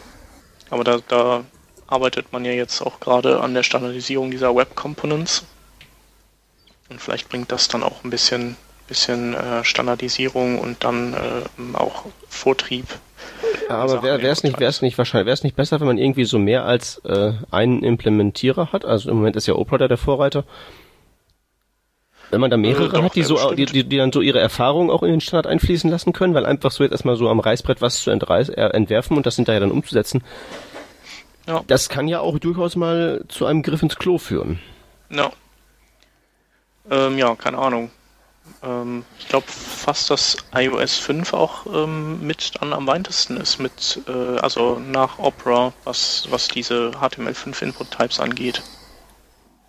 Speaker 1: aber da, da arbeitet man ja jetzt auch gerade an der Standardisierung dieser Web Components. Und vielleicht bringt das dann auch ein bisschen, bisschen äh, Standardisierung und dann äh, auch Vortrieb.
Speaker 3: Ja, aber wäre es nicht, nicht wahrscheinlich, nicht besser, wenn man irgendwie so mehr als äh, einen Implementierer hat? Also im Moment ist ja Opera der Vorreiter. Wenn man da mehrere äh, hat, die so, die, die, die, dann so ihre Erfahrungen auch in den Standard einfließen lassen können, weil einfach so jetzt erstmal so am Reißbrett was zu äh, entwerfen und das hinterher dann umzusetzen, ja. das kann ja auch durchaus mal zu einem Griff ins Klo führen.
Speaker 1: Ja. Ähm, ja, keine Ahnung. Ähm, ich glaube fast, dass iOS 5 auch ähm, mit dann am weitesten ist, mit, äh, also nach Opera, was, was diese HTML5 Input Types angeht.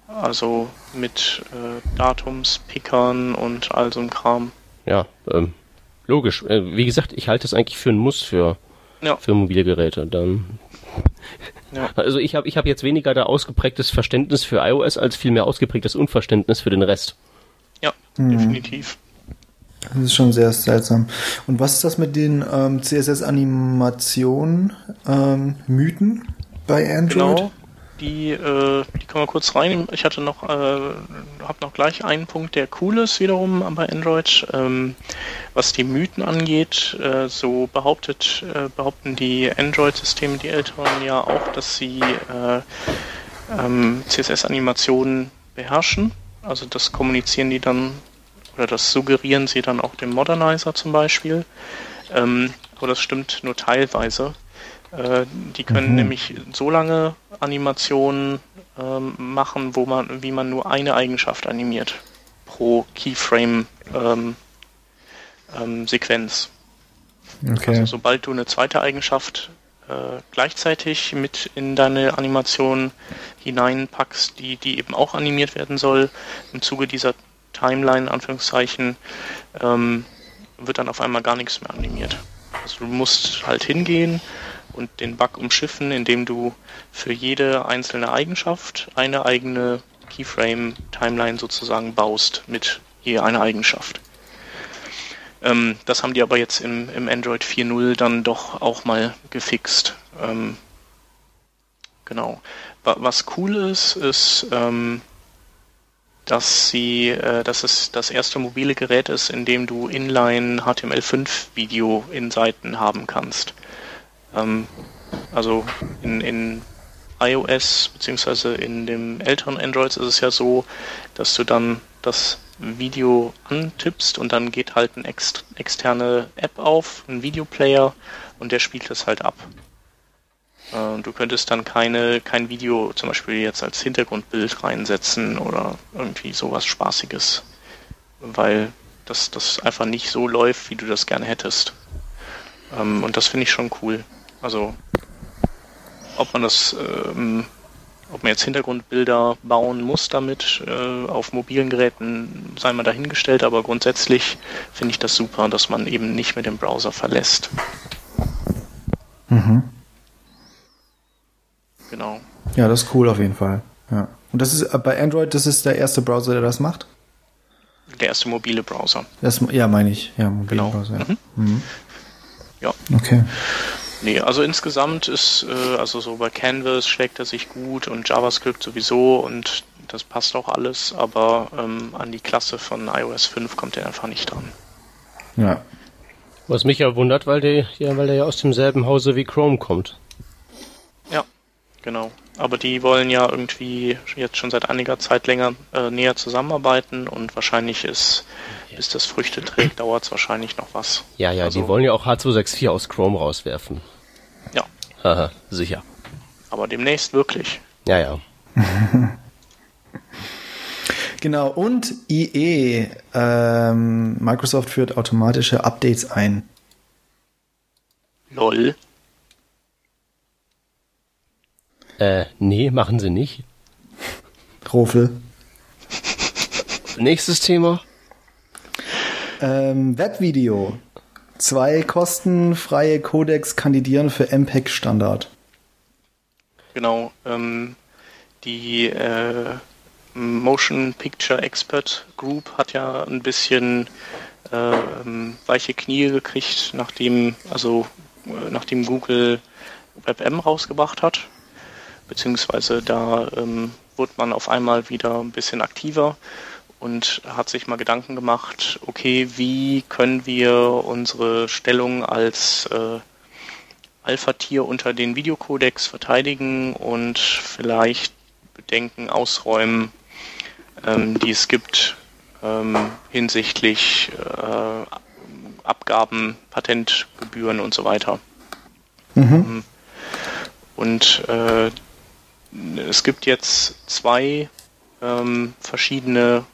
Speaker 1: Also mit äh, Datumspickern und all so ein Kram.
Speaker 3: Ja, ähm, logisch. Äh, wie gesagt, ich halte es eigentlich für ein Muss für, ja. für mobile Geräte. Dann Ja. Also ich habe ich hab jetzt weniger da ausgeprägtes Verständnis für iOS als vielmehr ausgeprägtes Unverständnis für den Rest.
Speaker 1: Ja, hm. definitiv.
Speaker 2: Das ist schon sehr seltsam. Und was ist das mit den ähm, CSS-Animationen, ähm, Mythen bei Android? Genau,
Speaker 1: die, äh, die können wir kurz rein. Ich hatte noch, äh, habe noch gleich einen Punkt, der cool ist wiederum bei Android. Ähm, was die Mythen angeht, äh, so behauptet, äh, behaupten die Android-Systeme, die älteren ja auch, dass sie äh, ähm, CSS-Animationen beherrschen. Also das kommunizieren die dann oder das suggerieren sie dann auch dem Modernizer zum Beispiel. Ähm, aber das stimmt nur teilweise. Äh, die können mhm. nämlich so lange Animationen ähm, machen, wo man, wie man nur eine Eigenschaft animiert pro Keyframe ähm, ähm. Okay. Also sobald du eine zweite Eigenschaft äh, gleichzeitig mit in deine Animation hineinpackst, die, die eben auch animiert werden soll, im Zuge dieser Timeline, Anführungszeichen, ähm, wird dann auf einmal gar nichts mehr animiert. Also du musst halt hingehen und den Bug umschiffen, indem du für jede einzelne Eigenschaft eine eigene Keyframe-Timeline sozusagen baust mit je einer Eigenschaft. Ähm, das haben die aber jetzt im, im Android 4.0 dann doch auch mal gefixt. Ähm, genau. Was cool ist, ist, ähm, dass sie, äh, dass es das erste mobile Gerät ist, in dem du Inline HTML5 Video in Seiten haben kannst. Ähm, also in, in iOS beziehungsweise in dem älteren Android ist es ja so, dass du dann das Video antippst und dann geht halt eine ext externe App auf, ein Videoplayer und der spielt es halt ab. Äh, du könntest dann keine, kein Video zum Beispiel jetzt als Hintergrundbild reinsetzen oder irgendwie sowas Spaßiges, weil das, das einfach nicht so läuft, wie du das gerne hättest. Ähm, und das finde ich schon cool. Also, ob man das, ähm, ob man jetzt Hintergrundbilder bauen muss damit äh, auf mobilen Geräten, sei mal dahingestellt, aber grundsätzlich finde ich das super, dass man eben nicht mit dem Browser verlässt. Mhm. Genau.
Speaker 2: Ja, das ist cool auf jeden Fall. Ja. Und das ist äh, bei Android, das ist der erste Browser, der das macht?
Speaker 1: Der erste mobile Browser.
Speaker 2: Das, ja, meine ich. Ja, mobile
Speaker 1: genau.
Speaker 2: Browser.
Speaker 1: Ja. Mhm. Mhm. ja.
Speaker 2: Okay.
Speaker 1: Nee, also insgesamt ist, äh, also so bei Canvas schlägt er sich gut und JavaScript sowieso und das passt auch alles, aber ähm, an die Klasse von iOS 5 kommt er einfach nicht dran.
Speaker 3: Ja. Was mich ja wundert, weil der, ja, weil der ja aus demselben Hause wie Chrome kommt.
Speaker 1: Ja, genau. Aber die wollen ja irgendwie jetzt schon seit einiger Zeit länger äh, näher zusammenarbeiten und wahrscheinlich ist, bis das Früchte trägt, dauert es wahrscheinlich noch was.
Speaker 3: Ja, ja, also, die wollen ja auch H264 aus Chrome rauswerfen.
Speaker 1: Ja.
Speaker 3: Haha, sicher.
Speaker 1: Aber demnächst wirklich.
Speaker 3: Ja, ja.
Speaker 2: genau, und IE, ähm, Microsoft führt automatische Updates ein.
Speaker 1: Lol.
Speaker 3: Äh, nee, machen sie nicht.
Speaker 2: Rofel.
Speaker 3: Nächstes Thema.
Speaker 2: Ähm, Webvideo. Zwei kostenfreie Codecs kandidieren für MPEG Standard.
Speaker 1: Genau. Ähm, die äh, Motion Picture Expert Group hat ja ein bisschen äh, weiche Knie gekriegt, nachdem also äh, nachdem Google WebM rausgebracht hat beziehungsweise da ähm, wurde man auf einmal wieder ein bisschen aktiver und hat sich mal Gedanken gemacht, okay, wie können wir unsere Stellung als äh, Alpha-Tier unter den Videocodecs verteidigen und vielleicht Bedenken ausräumen, ähm, die es gibt ähm, hinsichtlich äh, Abgaben, Patentgebühren und so weiter. Mhm. Ähm, und äh, es gibt jetzt zwei ähm, verschiedene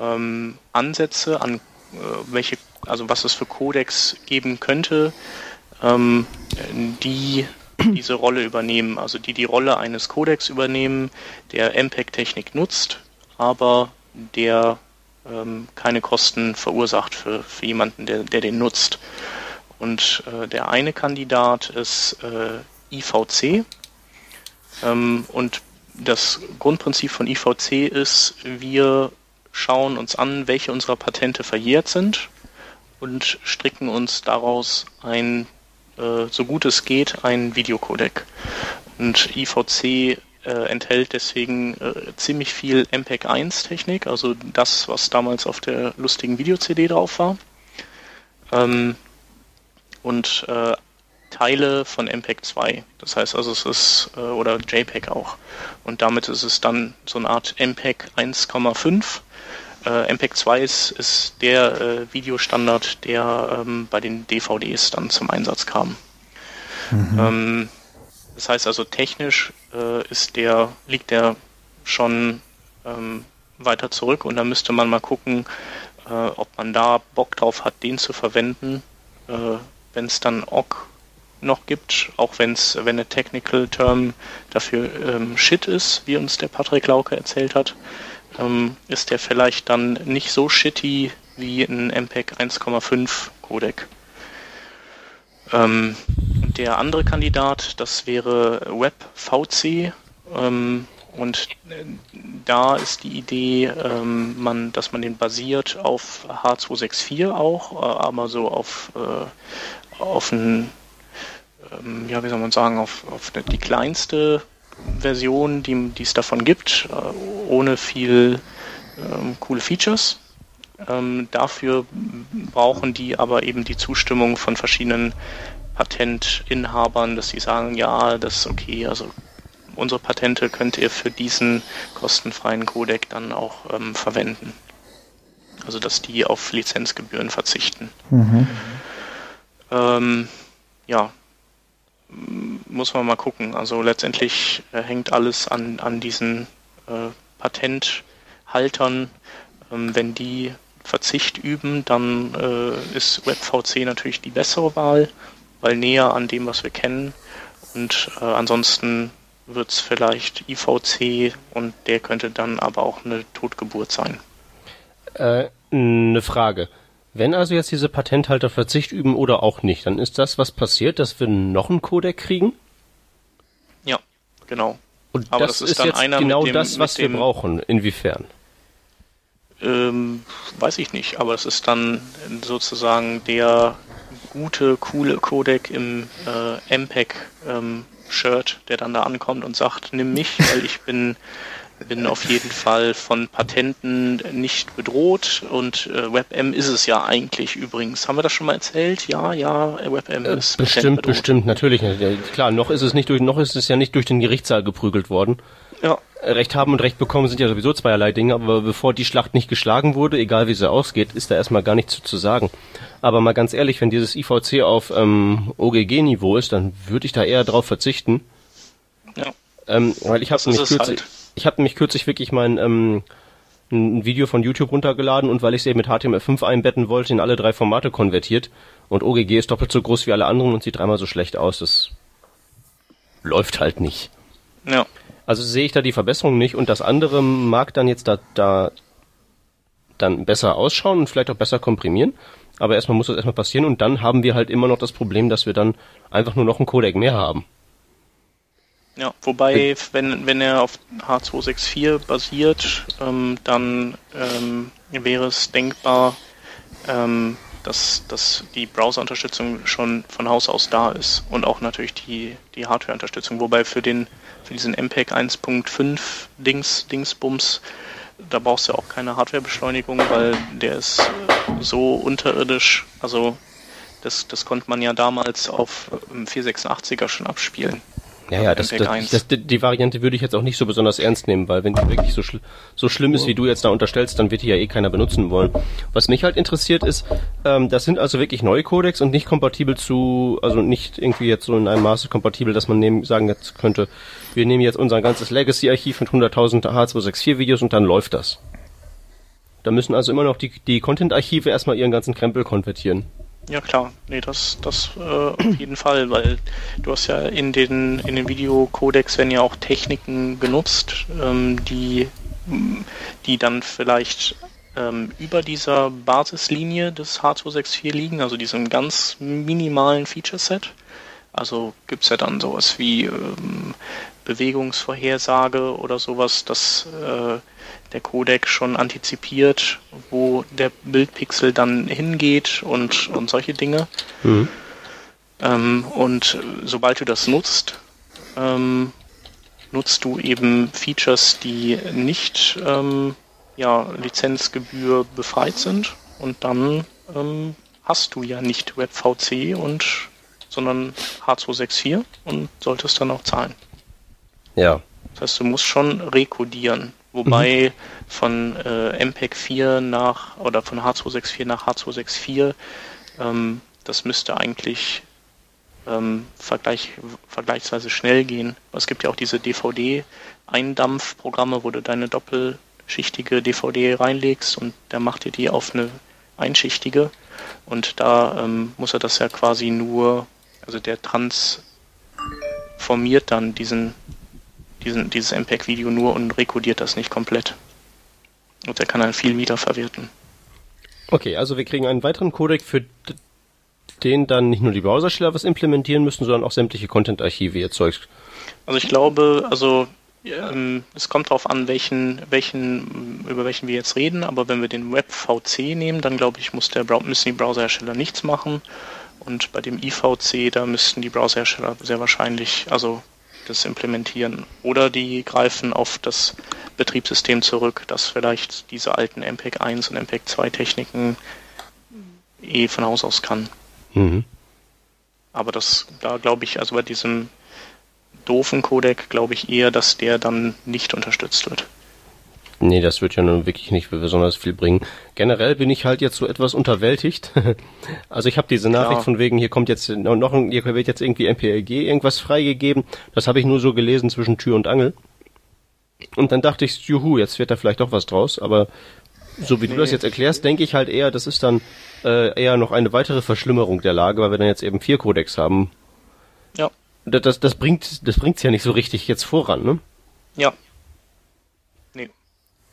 Speaker 1: ähm, Ansätze an äh, welche, also was es für Codex geben könnte, ähm, die diese Rolle übernehmen, also die die Rolle eines Codex übernehmen, der MPEG-Technik nutzt, aber der ähm, keine Kosten verursacht für, für jemanden, der, der den nutzt. Und äh, der eine Kandidat ist äh, IVC. Ähm, und das Grundprinzip von IVC ist, wir schauen uns an, welche unserer Patente verjährt sind und stricken uns daraus ein, äh, so gut es geht, ein Videocodec. Und IVC äh, enthält deswegen äh, ziemlich viel MPEG 1 Technik, also das, was damals auf der lustigen Video-CD drauf war. Ähm, und äh, Teile von MPEG 2. Das heißt also, es ist, äh, oder JPEG auch. Und damit ist es dann so eine Art MPEG 1,5 äh, MPEG 2 ist, ist der äh, Videostandard, der ähm, bei den DVDs dann zum Einsatz kam. Mhm. Ähm, das heißt also technisch äh, ist der, liegt der schon ähm, weiter zurück und da müsste man mal gucken, äh, ob man da Bock drauf hat, den zu verwenden, äh, wenn es dann OGG noch gibt, auch wenn's, wenn der Technical Term dafür ähm, Shit ist, wie uns der Patrick Lauke erzählt hat ähm, ist der vielleicht dann nicht so shitty wie ein MPEG 1,5 Codec. Ähm, der andere Kandidat, das wäre WebVC. Ähm, und äh, da ist die Idee, ähm, man, dass man den basiert auf H264 auch, äh, aber so auf, äh, auf ein, ähm, ja, wie soll man sagen, auf, auf die kleinste Version, die, die es davon gibt, äh, ohne viel ähm, coole Features. Ähm, dafür brauchen die aber eben die Zustimmung von verschiedenen Patentinhabern, dass sie sagen, ja, das ist okay, also unsere Patente könnt ihr für diesen kostenfreien Codec dann auch ähm, verwenden. Also dass die auf Lizenzgebühren verzichten. Mhm. Ähm, ja, muss man mal gucken. Also letztendlich äh, hängt alles an, an diesen äh, Patenthaltern. Ähm, wenn die Verzicht üben, dann äh, ist WebVC natürlich die bessere Wahl, weil näher an dem, was wir kennen. Und äh, ansonsten wird es vielleicht IVC und der könnte dann aber auch eine Totgeburt sein.
Speaker 3: Äh, eine Frage. Wenn also jetzt diese Patenthalter Verzicht üben oder auch nicht, dann ist das, was passiert, dass wir noch einen Codec kriegen?
Speaker 1: Ja, genau.
Speaker 3: Und Aber das, das ist, ist jetzt genau dem, das, was wir brauchen. Inwiefern?
Speaker 1: Ähm, weiß ich nicht, aber es ist dann sozusagen der gute, coole Codec im äh, MPEG-Shirt, ähm, der dann da ankommt und sagt, nimm mich, weil ich bin bin auf jeden Fall von Patenten nicht bedroht und äh, WebM ist es ja eigentlich übrigens. Haben wir das schon mal erzählt? Ja, ja, WebM
Speaker 3: äh, ist bestimmt, bestimmt, natürlich. Klar, noch ist es nicht durch, noch ist es ja nicht durch den Gerichtssaal geprügelt worden. Ja. Recht haben und Recht bekommen sind ja sowieso zweierlei Dinge, aber bevor die Schlacht nicht geschlagen wurde, egal wie sie ausgeht, ist da erstmal gar nichts zu, zu sagen. Aber mal ganz ehrlich, wenn dieses IVC auf ähm, OGG-Niveau ist, dann würde ich da eher drauf verzichten. Ja. Ähm, weil ich habe mich kürzlich, halt ich habe mich kürzlich wirklich mein ähm, ein Video von YouTube runtergeladen und weil ich es eben mit HTML5 einbetten wollte, in alle drei Formate konvertiert. Und OGG ist doppelt so groß wie alle anderen und sieht dreimal so schlecht aus. Das läuft halt nicht. Ja. Also sehe ich da die Verbesserung nicht und das andere mag dann jetzt da, da dann besser ausschauen und vielleicht auch besser komprimieren. Aber erstmal muss das erstmal passieren und dann haben wir halt immer noch das Problem, dass wir dann einfach nur noch einen Codec mehr haben.
Speaker 1: Ja, wobei, wenn, wenn er auf H264 basiert, ähm, dann ähm, wäre es denkbar, ähm, dass, dass die Browser-Unterstützung schon von Haus aus da ist und auch natürlich die, die Hardware-Unterstützung. Wobei für den für diesen MPEG 1.5 Dings, Dingsbums, da brauchst du ja auch keine Hardware-Beschleunigung, weil der ist so unterirdisch. Also das, das konnte man ja damals auf 486er schon abspielen.
Speaker 3: Ja, ja, das, das, das, die Variante würde ich jetzt auch nicht so besonders ernst nehmen, weil wenn die wirklich so, schl so schlimm ist, wie du jetzt da unterstellst, dann wird die ja eh keiner benutzen wollen. Was mich halt interessiert ist, ähm, das sind also wirklich neue Codecs und nicht kompatibel zu, also nicht irgendwie jetzt so in einem Maße kompatibel, dass man nehmen, sagen jetzt könnte, wir nehmen jetzt unser ganzes Legacy-Archiv mit 100.000 H264-Videos und dann läuft das. Da müssen also immer noch die, die Content-Archive erstmal ihren ganzen Krempel konvertieren.
Speaker 1: Ja klar, nee, das, das äh, auf jeden Fall, weil du hast ja in den in den Videocodex werden ja auch Techniken genutzt, ähm, die die dann vielleicht ähm, über dieser Basislinie des H264 liegen, also diesem ganz minimalen Feature-Set. Also gibt es ja dann sowas wie ähm, Bewegungsvorhersage oder sowas, dass äh, der Codec schon antizipiert, wo der Bildpixel dann hingeht und, und solche Dinge. Mhm. Ähm, und sobald du das nutzt, ähm, nutzt du eben Features, die nicht ähm, ja, Lizenzgebühr befreit sind und dann ähm, hast du ja nicht WebVC und sondern H264 und solltest dann auch zahlen.
Speaker 3: Ja.
Speaker 1: Das heißt, du musst schon rekodieren. Wobei mhm. von äh, MPEG 4 nach oder von H264 nach H264 ähm, das müsste eigentlich ähm, vergleich, vergleichsweise schnell gehen. Es gibt ja auch diese DVD-Eindampfprogramme, wo du deine doppelschichtige DVD reinlegst und der macht dir die auf eine einschichtige. Und da ähm, muss er das ja quasi nur, also der transformiert dann diesen, diesen, dieses MPEG-Video nur und rekodiert das nicht komplett. Und der kann dann viel wieder verwerten.
Speaker 3: Okay, also wir kriegen einen weiteren Codec für den dann nicht nur die Browsersteller was implementieren müssen, sondern auch sämtliche Content-Archive erzeugt.
Speaker 1: Also ich glaube, also ähm, es kommt darauf an, welchen, welchen, über welchen wir jetzt reden, aber wenn wir den WebVC nehmen, dann glaube ich, muss der, müssen die Browserhersteller nichts machen. Und bei dem IVC, da müssten die Browserhersteller sehr wahrscheinlich also das implementieren. Oder die greifen auf das Betriebssystem zurück, das vielleicht diese alten MPEG 1 und MPEG 2 Techniken eh von Haus aus kann. Mhm. Aber das, da glaube ich, also bei diesem doofen Codec glaube ich eher, dass der dann nicht unterstützt wird.
Speaker 3: Nee, das wird ja nun wirklich nicht besonders viel bringen. Generell bin ich halt jetzt so etwas unterwältigt. also ich habe diese Nachricht ja. von wegen, hier kommt jetzt noch ein, hier wird jetzt irgendwie MPLG irgendwas freigegeben. Das habe ich nur so gelesen zwischen Tür und Angel. Und dann dachte ich, juhu, jetzt wird da vielleicht doch was draus, aber so wie nee. du das jetzt erklärst, denke ich halt eher, das ist dann äh, eher noch eine weitere Verschlimmerung der Lage, weil wir dann jetzt eben vier Codecs haben.
Speaker 1: Ja.
Speaker 3: Das, das, das bringt das bringt's ja nicht so richtig jetzt voran, ne?
Speaker 1: Ja.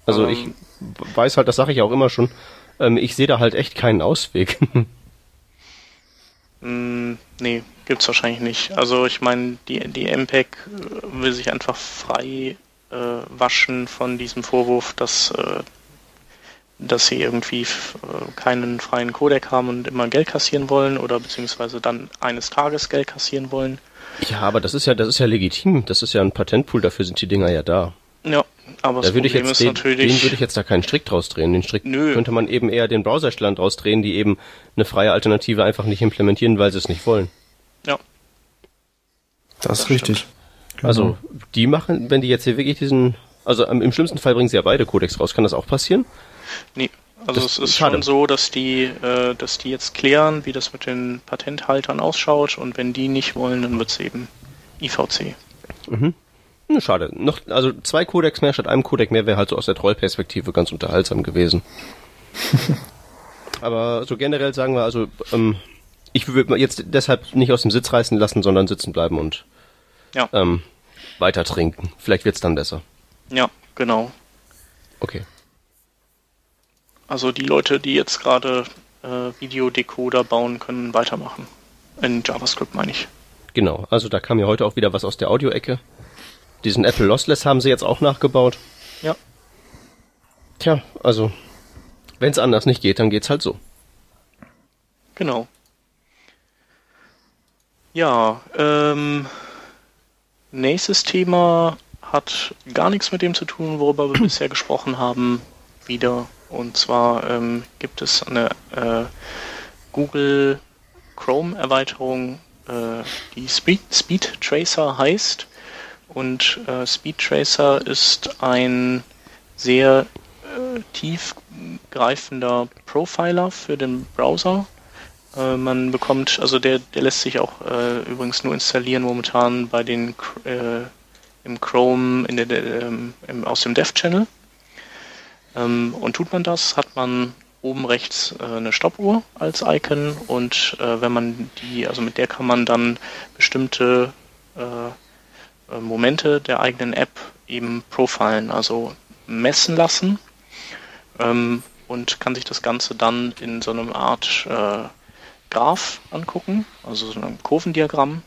Speaker 3: Also ähm. ich weiß halt, das sage ich auch immer schon, ähm, ich sehe da halt echt keinen Ausweg.
Speaker 1: mm, nee, gibt's wahrscheinlich nicht. Also ich meine, die, die MPEG will sich einfach frei äh, waschen von diesem Vorwurf, dass äh, dass sie irgendwie äh, keinen freien Codec haben und immer Geld kassieren wollen oder beziehungsweise dann eines Tages Geld kassieren wollen.
Speaker 3: Ja, aber das ist ja, das ist ja legitim. Das ist ja ein Patentpool, dafür sind die Dinger ja da.
Speaker 1: Ja, aber
Speaker 3: da das würde ich jetzt den, natürlich. Den würde ich jetzt da keinen Strick draus drehen. Den Strick Nö. könnte man eben eher den Browserstellern draus drehen, die eben eine freie Alternative einfach nicht implementieren, weil sie es nicht wollen.
Speaker 1: Ja.
Speaker 2: Das, ist richtig.
Speaker 3: Genau. Also, die machen, wenn die jetzt hier wirklich diesen, also im schlimmsten Fall bringen sie ja beide Codecs raus. Kann das auch passieren?
Speaker 1: Nee. Also das es ist schade. schon so, dass die, äh, dass die jetzt klären, wie das mit den Patenthaltern ausschaut und wenn die nicht wollen, dann wird es eben IVC.
Speaker 3: Mhm. Schade. Noch, also zwei Codecs mehr statt einem Codec mehr wäre halt so aus der Trollperspektive ganz unterhaltsam gewesen. Aber so generell sagen wir also, ähm, ich würde jetzt deshalb nicht aus dem Sitz reißen lassen, sondern sitzen bleiben und
Speaker 1: ja.
Speaker 3: ähm, weiter trinken. Vielleicht wird's dann besser.
Speaker 1: Ja, genau.
Speaker 3: Okay.
Speaker 1: Also die Leute, die jetzt gerade äh, Videodecoder bauen, können weitermachen. In JavaScript meine ich.
Speaker 3: Genau, also da kam ja heute auch wieder was aus der Audio-Ecke. Diesen Apple Lossless haben sie jetzt auch nachgebaut.
Speaker 1: Ja.
Speaker 3: Tja, also wenn es anders nicht geht, dann geht's halt so.
Speaker 1: Genau. Ja, ähm, nächstes Thema hat gar nichts mit dem zu tun, worüber wir bisher gesprochen haben. Wieder und zwar ähm, gibt es eine äh, Google Chrome Erweiterung, äh, die Speed, Speed Tracer heißt. Und äh, Speed Tracer ist ein sehr äh, tiefgreifender Profiler für den Browser. Äh, man bekommt, also der, der lässt sich auch äh, übrigens nur installieren momentan bei den im Chrome in der, ähm, im, aus dem Dev Channel. Ähm, und tut man das, hat man oben rechts äh, eine Stoppuhr als Icon und äh, wenn man die, also mit der kann man dann bestimmte äh, äh Momente der eigenen App eben profilen, also messen lassen ähm, und kann sich das Ganze dann in so einer Art äh, Graph angucken, also so einem Kurvendiagramm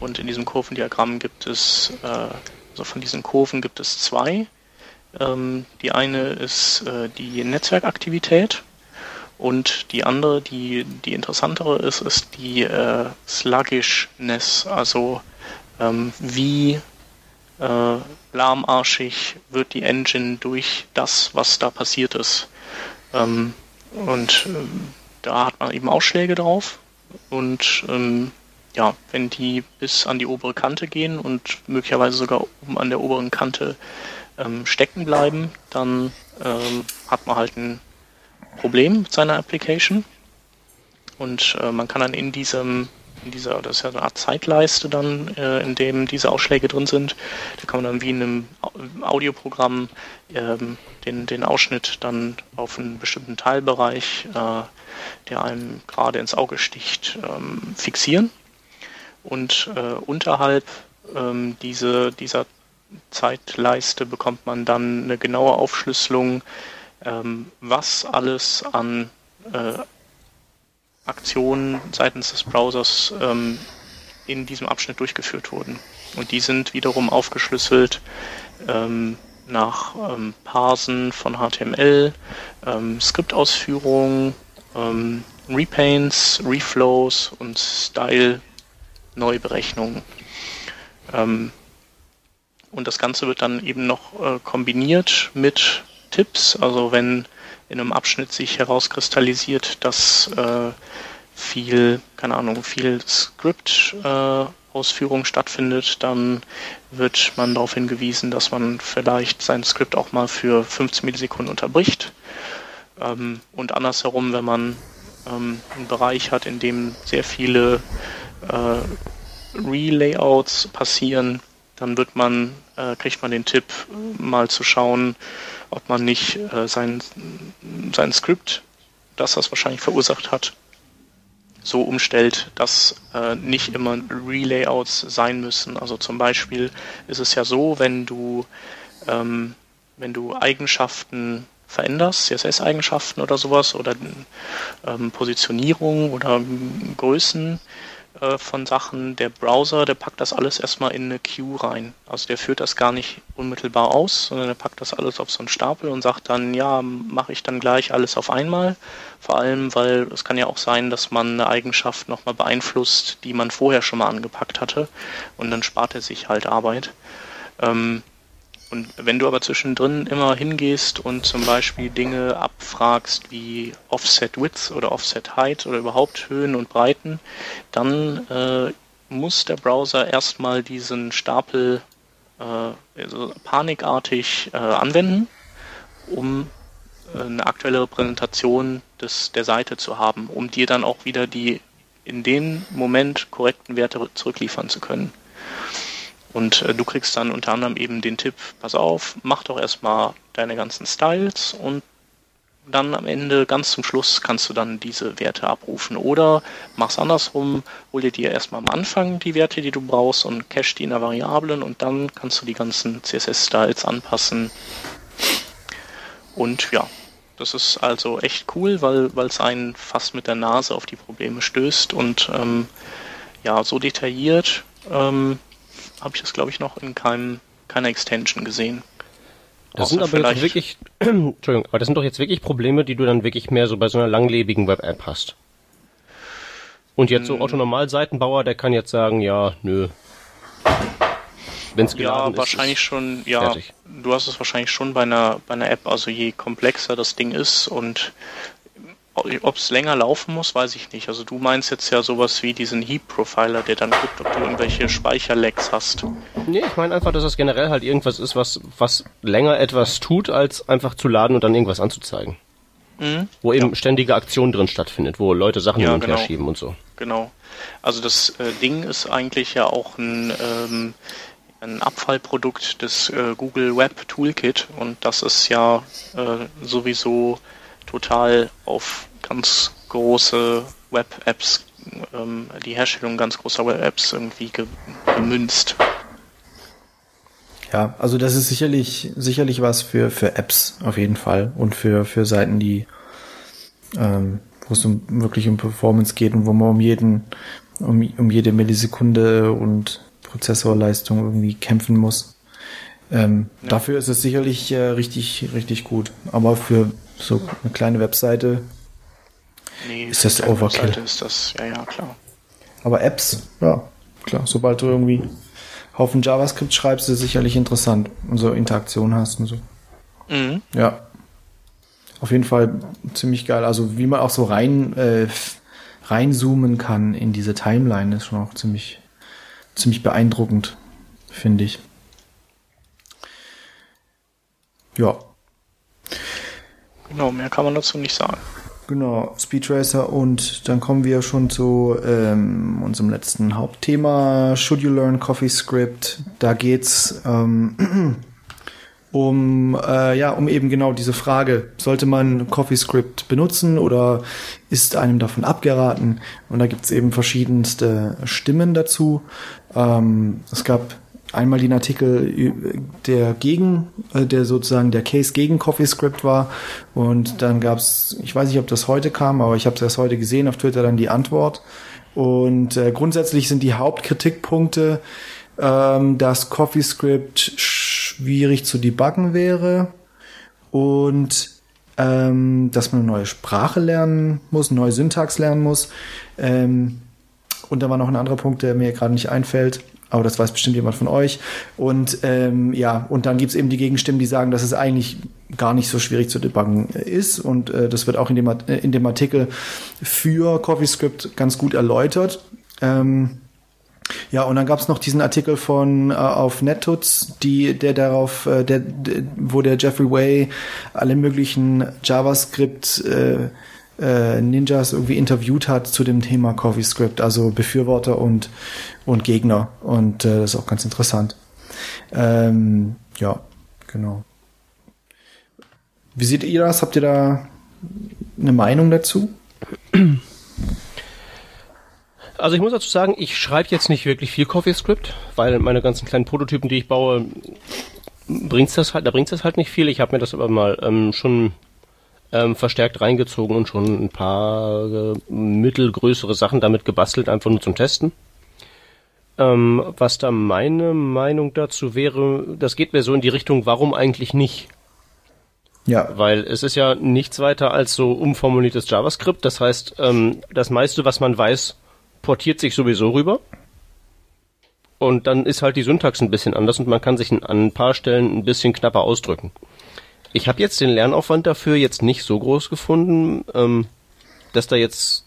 Speaker 1: und in diesem Kurvendiagramm gibt es, äh, also von diesen Kurven gibt es zwei. Ähm, die eine ist äh, die Netzwerkaktivität und die andere, die, die interessantere ist, ist die äh, Sluggishness, also ähm, wie äh, lahmarschig wird die Engine durch das, was da passiert ist. Ähm, und äh, da hat man eben Ausschläge drauf und ähm, ja, wenn die bis an die obere Kante gehen und möglicherweise sogar oben an der oberen Kante ähm, stecken bleiben, dann ähm, hat man halt ein Problem mit seiner Application. Und äh, man kann dann in diesem, in dieser, das ist ja eine Art Zeitleiste dann, äh, in dem diese Ausschläge drin sind, da kann man dann wie in einem Audioprogramm ähm, den, den Ausschnitt dann auf einen bestimmten Teilbereich, äh, der einem gerade ins Auge sticht, ähm, fixieren. Und äh, unterhalb ähm, diese, dieser Zeitleiste bekommt man dann eine genaue Aufschlüsselung, ähm, was alles an äh, Aktionen seitens des Browsers ähm, in diesem Abschnitt durchgeführt wurden. Und die sind wiederum aufgeschlüsselt ähm, nach ähm, Parsen von HTML, ähm, Skriptausführungen, ähm, Repaints, Reflows und Style Neuberechnungen. Ähm, und das Ganze wird dann eben noch äh, kombiniert mit Tipps. Also wenn in einem Abschnitt sich herauskristallisiert, dass äh, viel, keine Ahnung, viel Script-Ausführung äh, stattfindet, dann wird man darauf hingewiesen, dass man vielleicht sein Skript auch mal für 15 Millisekunden unterbricht. Ähm, und andersherum, wenn man ähm, einen Bereich hat, in dem sehr viele äh, Relayouts passieren, dann wird man, äh, kriegt man den Tipp, mal zu schauen, ob man nicht äh, sein, sein Skript, das das wahrscheinlich verursacht hat, so umstellt, dass äh, nicht immer Relayouts sein müssen. Also zum Beispiel ist es ja so, wenn du, ähm, wenn du Eigenschaften veränderst, CSS-Eigenschaften oder sowas oder ähm, Positionierung oder Größen äh, von Sachen, der Browser, der packt das alles erstmal in eine Queue rein. Also der führt das gar nicht unmittelbar aus, sondern der packt das alles auf so einen Stapel und sagt dann, ja, mache ich dann gleich alles auf einmal. Vor allem, weil es kann ja auch sein, dass man eine Eigenschaft nochmal beeinflusst, die man vorher schon mal angepackt hatte und dann spart er sich halt Arbeit. Ähm, und wenn du aber zwischendrin immer hingehst und zum Beispiel Dinge abfragst wie Offset Width oder Offset Height oder überhaupt Höhen und Breiten, dann äh, muss der Browser erstmal diesen Stapel äh, also panikartig äh, anwenden, um äh, eine aktuelle Repräsentation des, der Seite zu haben, um dir dann auch wieder die in dem Moment korrekten Werte zurückliefern zu können. Und äh, du kriegst dann unter anderem eben den Tipp, pass auf, mach doch erstmal deine ganzen Styles und dann am Ende, ganz zum Schluss, kannst du dann diese Werte abrufen. Oder mach's andersrum, hol dir dir erstmal am Anfang die Werte, die du brauchst und cache die in der Variablen und dann kannst du die ganzen CSS-Styles anpassen. Und ja, das ist also echt cool, weil es einen fast mit der Nase auf die Probleme stößt und ähm, ja, so detailliert ähm, habe ich das, glaube ich, noch in keinem, keiner Extension gesehen.
Speaker 3: Das sind aber jetzt wirklich, Entschuldigung, aber das sind doch jetzt wirklich Probleme, die du dann wirklich mehr so bei so einer langlebigen Web-App hast. Und jetzt so hm. Otto Normalseitenbauer, der kann jetzt sagen, ja, nö.
Speaker 1: Wenn's ja, ist, wahrscheinlich ist schon, ja, fertig. du hast es wahrscheinlich schon bei einer, bei einer App, also je komplexer das Ding ist und ob es länger laufen muss, weiß ich nicht. Also du meinst jetzt ja sowas wie diesen Heap-Profiler, der dann guckt, ob du irgendwelche Speicherlecks hast.
Speaker 3: Nee, ich meine einfach, dass das generell halt irgendwas ist, was, was länger etwas tut, als einfach zu laden und dann irgendwas anzuzeigen. Mhm. Wo eben ja. ständige Aktion drin stattfindet, wo Leute Sachen ja, hin und genau. her schieben und so.
Speaker 1: Genau. Also das äh, Ding ist eigentlich ja auch ein, ähm, ein Abfallprodukt des äh, Google Web Toolkit und das ist ja äh, sowieso total auf ganz große Web-Apps, ähm, die Herstellung ganz großer Web-Apps irgendwie ge gemünzt.
Speaker 2: Ja, also das ist sicherlich sicherlich was für für Apps auf jeden Fall und für für Seiten, die ähm, wo es um, wirklich um Performance geht und wo man um jeden um, um jede Millisekunde und Prozessorleistung irgendwie kämpfen muss. Ähm, ja. Dafür ist es sicherlich äh, richtig, richtig gut. Aber für so eine kleine Webseite
Speaker 1: nee, ist das Overkill. Webseite ist das, ja, ja, klar.
Speaker 2: Aber Apps, ja, klar, sobald du irgendwie Haufen JavaScript schreibst, ist sicherlich interessant und so Interaktion hast und so. Mhm. Ja. Auf jeden Fall ziemlich geil. Also wie man auch so rein äh, reinzoomen kann in diese Timeline, ist schon auch ziemlich, ziemlich beeindruckend, finde ich. Ja.
Speaker 1: Genau, mehr kann man dazu nicht sagen.
Speaker 2: Genau, Speed Racer und dann kommen wir schon zu ähm, unserem letzten Hauptthema, Should You Learn CoffeeScript? Da geht's ähm, um äh, ja um eben genau diese Frage: Sollte man CoffeeScript benutzen oder ist einem davon abgeraten? Und da gibt's eben verschiedenste Stimmen dazu. Ähm, es gab einmal den Artikel, der gegen, äh, der sozusagen der Case gegen CoffeeScript war. Und dann gab's, ich weiß nicht, ob das heute kam, aber ich habe es erst heute gesehen auf Twitter dann die Antwort. Und äh, grundsätzlich sind die Hauptkritikpunkte, ähm, dass CoffeeScript schwierig zu debuggen wäre und ähm, dass man eine neue Sprache lernen muss, neue Syntax lernen muss. Ähm, und da war noch ein anderer Punkt, der mir gerade nicht einfällt aber das weiß bestimmt jemand von euch. Und ähm, ja, und dann gibt's eben die Gegenstimmen, die sagen, dass es eigentlich gar nicht so schwierig zu debuggen ist. Und äh, das wird auch in dem, äh, in dem Artikel für CoffeeScript ganz gut erläutert. Ähm, ja, und dann gab's noch diesen Artikel von äh, auf NetTuts, die der darauf, äh, der, der, wo der Jeffrey Way alle möglichen JavaScript äh, äh, Ninjas irgendwie interviewt hat zu dem Thema CoffeeScript, also Befürworter und, und Gegner. Und äh, das ist auch ganz interessant. Ähm, ja, genau. Wie seht ihr das? Habt ihr da eine Meinung dazu?
Speaker 3: Also ich muss dazu sagen, ich schreibe jetzt nicht wirklich viel CoffeeScript, weil meine ganzen kleinen Prototypen, die ich baue, bringt's das halt, da bringt's das halt nicht viel. Ich habe mir das aber mal ähm, schon ähm, verstärkt reingezogen und schon ein paar äh, mittelgrößere Sachen damit gebastelt, einfach nur zum Testen. Ähm, was da meine Meinung dazu wäre, das geht mir so in die Richtung, warum eigentlich nicht? Ja. Weil es ist ja nichts weiter als so umformuliertes JavaScript. Das heißt, ähm, das meiste, was man weiß, portiert sich sowieso rüber. Und dann ist halt die Syntax ein bisschen anders und man kann sich an ein paar Stellen ein bisschen knapper ausdrücken. Ich habe jetzt den Lernaufwand dafür jetzt nicht so groß gefunden, ähm, dass da jetzt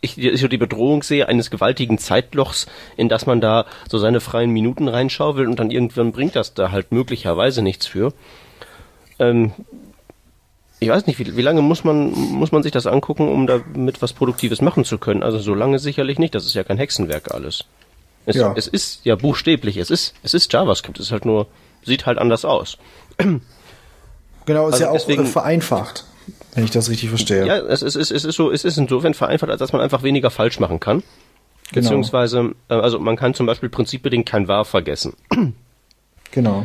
Speaker 3: ich, ich die Bedrohung sehe eines gewaltigen Zeitlochs, in das man da so seine freien Minuten reinschaufelt und dann irgendwann bringt das da halt möglicherweise nichts für. Ähm, ich weiß nicht, wie, wie lange muss man, muss man sich das angucken, um damit was Produktives machen zu können? Also so lange sicherlich nicht, das ist ja kein Hexenwerk alles. Es, ja. es ist ja buchstäblich, es ist, es ist JavaScript, es ist halt nur, sieht halt anders aus.
Speaker 2: Genau, ist also ja auch deswegen, vereinfacht, wenn ich das richtig verstehe.
Speaker 3: Ja, es ist, es ist so, es ist insofern vereinfacht, als dass man einfach weniger falsch machen kann. Genau. Beziehungsweise, äh, also man kann zum Beispiel prinzipbedingt kein War vergessen.
Speaker 2: Genau.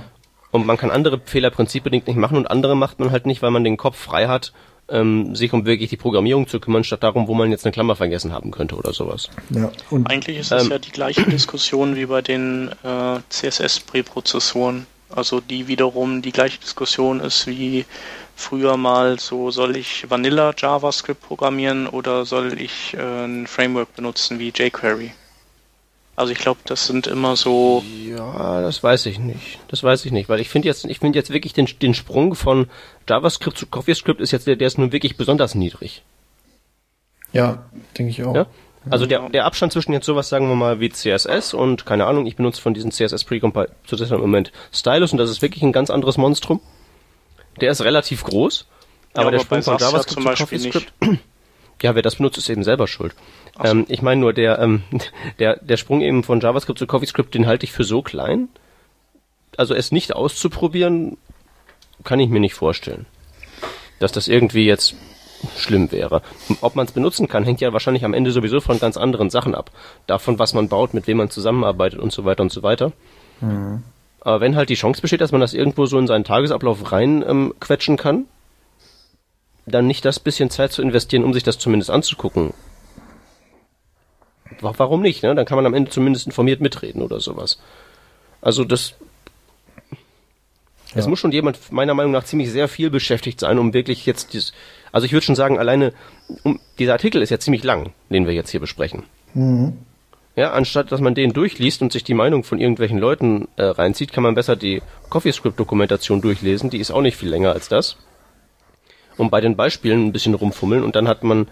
Speaker 3: Und man kann andere Fehler prinzipbedingt nicht machen und andere macht man halt nicht, weil man den Kopf frei hat, ähm, sich um wirklich die Programmierung zu kümmern, statt darum, wo man jetzt eine Klammer vergessen haben könnte oder sowas.
Speaker 1: Ja, und Eigentlich ist es ähm, ja die gleiche Diskussion wie bei den äh, CSS-Präprozessoren. Also die wiederum die gleiche Diskussion ist wie früher mal so, soll ich Vanilla JavaScript programmieren oder soll ich äh, ein Framework benutzen wie jQuery? Also ich glaube, das sind immer so.
Speaker 3: Ja, das weiß ich nicht. Das weiß ich nicht, weil ich finde jetzt, ich finde jetzt wirklich den, den Sprung von JavaScript zu CoffeeScript ist jetzt der, der ist nun wirklich besonders niedrig.
Speaker 2: Ja, denke ich auch. Ja?
Speaker 3: Also der, der Abstand zwischen jetzt sowas, sagen wir mal, wie CSS und keine Ahnung, ich benutze von diesen CSS Precompile zurzeit im Moment Stylus und das ist wirklich ein ganz anderes Monstrum. Der ist relativ groß, aber, ja, aber der Sprung von JavaScript zum Beispiel zu CoffeeScript, nicht. ja, wer das benutzt, ist eben selber schuld. So. Ähm, ich meine nur, der, ähm, der, der Sprung eben von JavaScript zu CoffeeScript, den halte ich für so klein. Also es nicht auszuprobieren, kann ich mir nicht vorstellen. Dass das irgendwie jetzt schlimm wäre. Ob man es benutzen kann, hängt ja wahrscheinlich am Ende sowieso von ganz anderen Sachen ab. Davon, was man baut, mit wem man zusammenarbeitet und so weiter und so weiter. Mhm. Aber wenn halt die Chance besteht, dass man das irgendwo so in seinen Tagesablauf rein ähm, quetschen kann, dann nicht das bisschen Zeit zu investieren, um sich das zumindest anzugucken. warum nicht? Ne? Dann kann man am Ende zumindest informiert mitreden oder sowas. Also das es muss schon jemand meiner Meinung nach ziemlich sehr viel beschäftigt sein, um wirklich jetzt dieses, also ich würde schon sagen, alleine, um, dieser Artikel ist ja ziemlich lang, den wir jetzt hier besprechen. Mhm. Ja, anstatt dass man den durchliest und sich die Meinung von irgendwelchen Leuten äh, reinzieht, kann man besser die CoffeeScript-Dokumentation durchlesen. Die ist auch nicht viel länger als das. Und bei den Beispielen ein bisschen rumfummeln und dann hat man,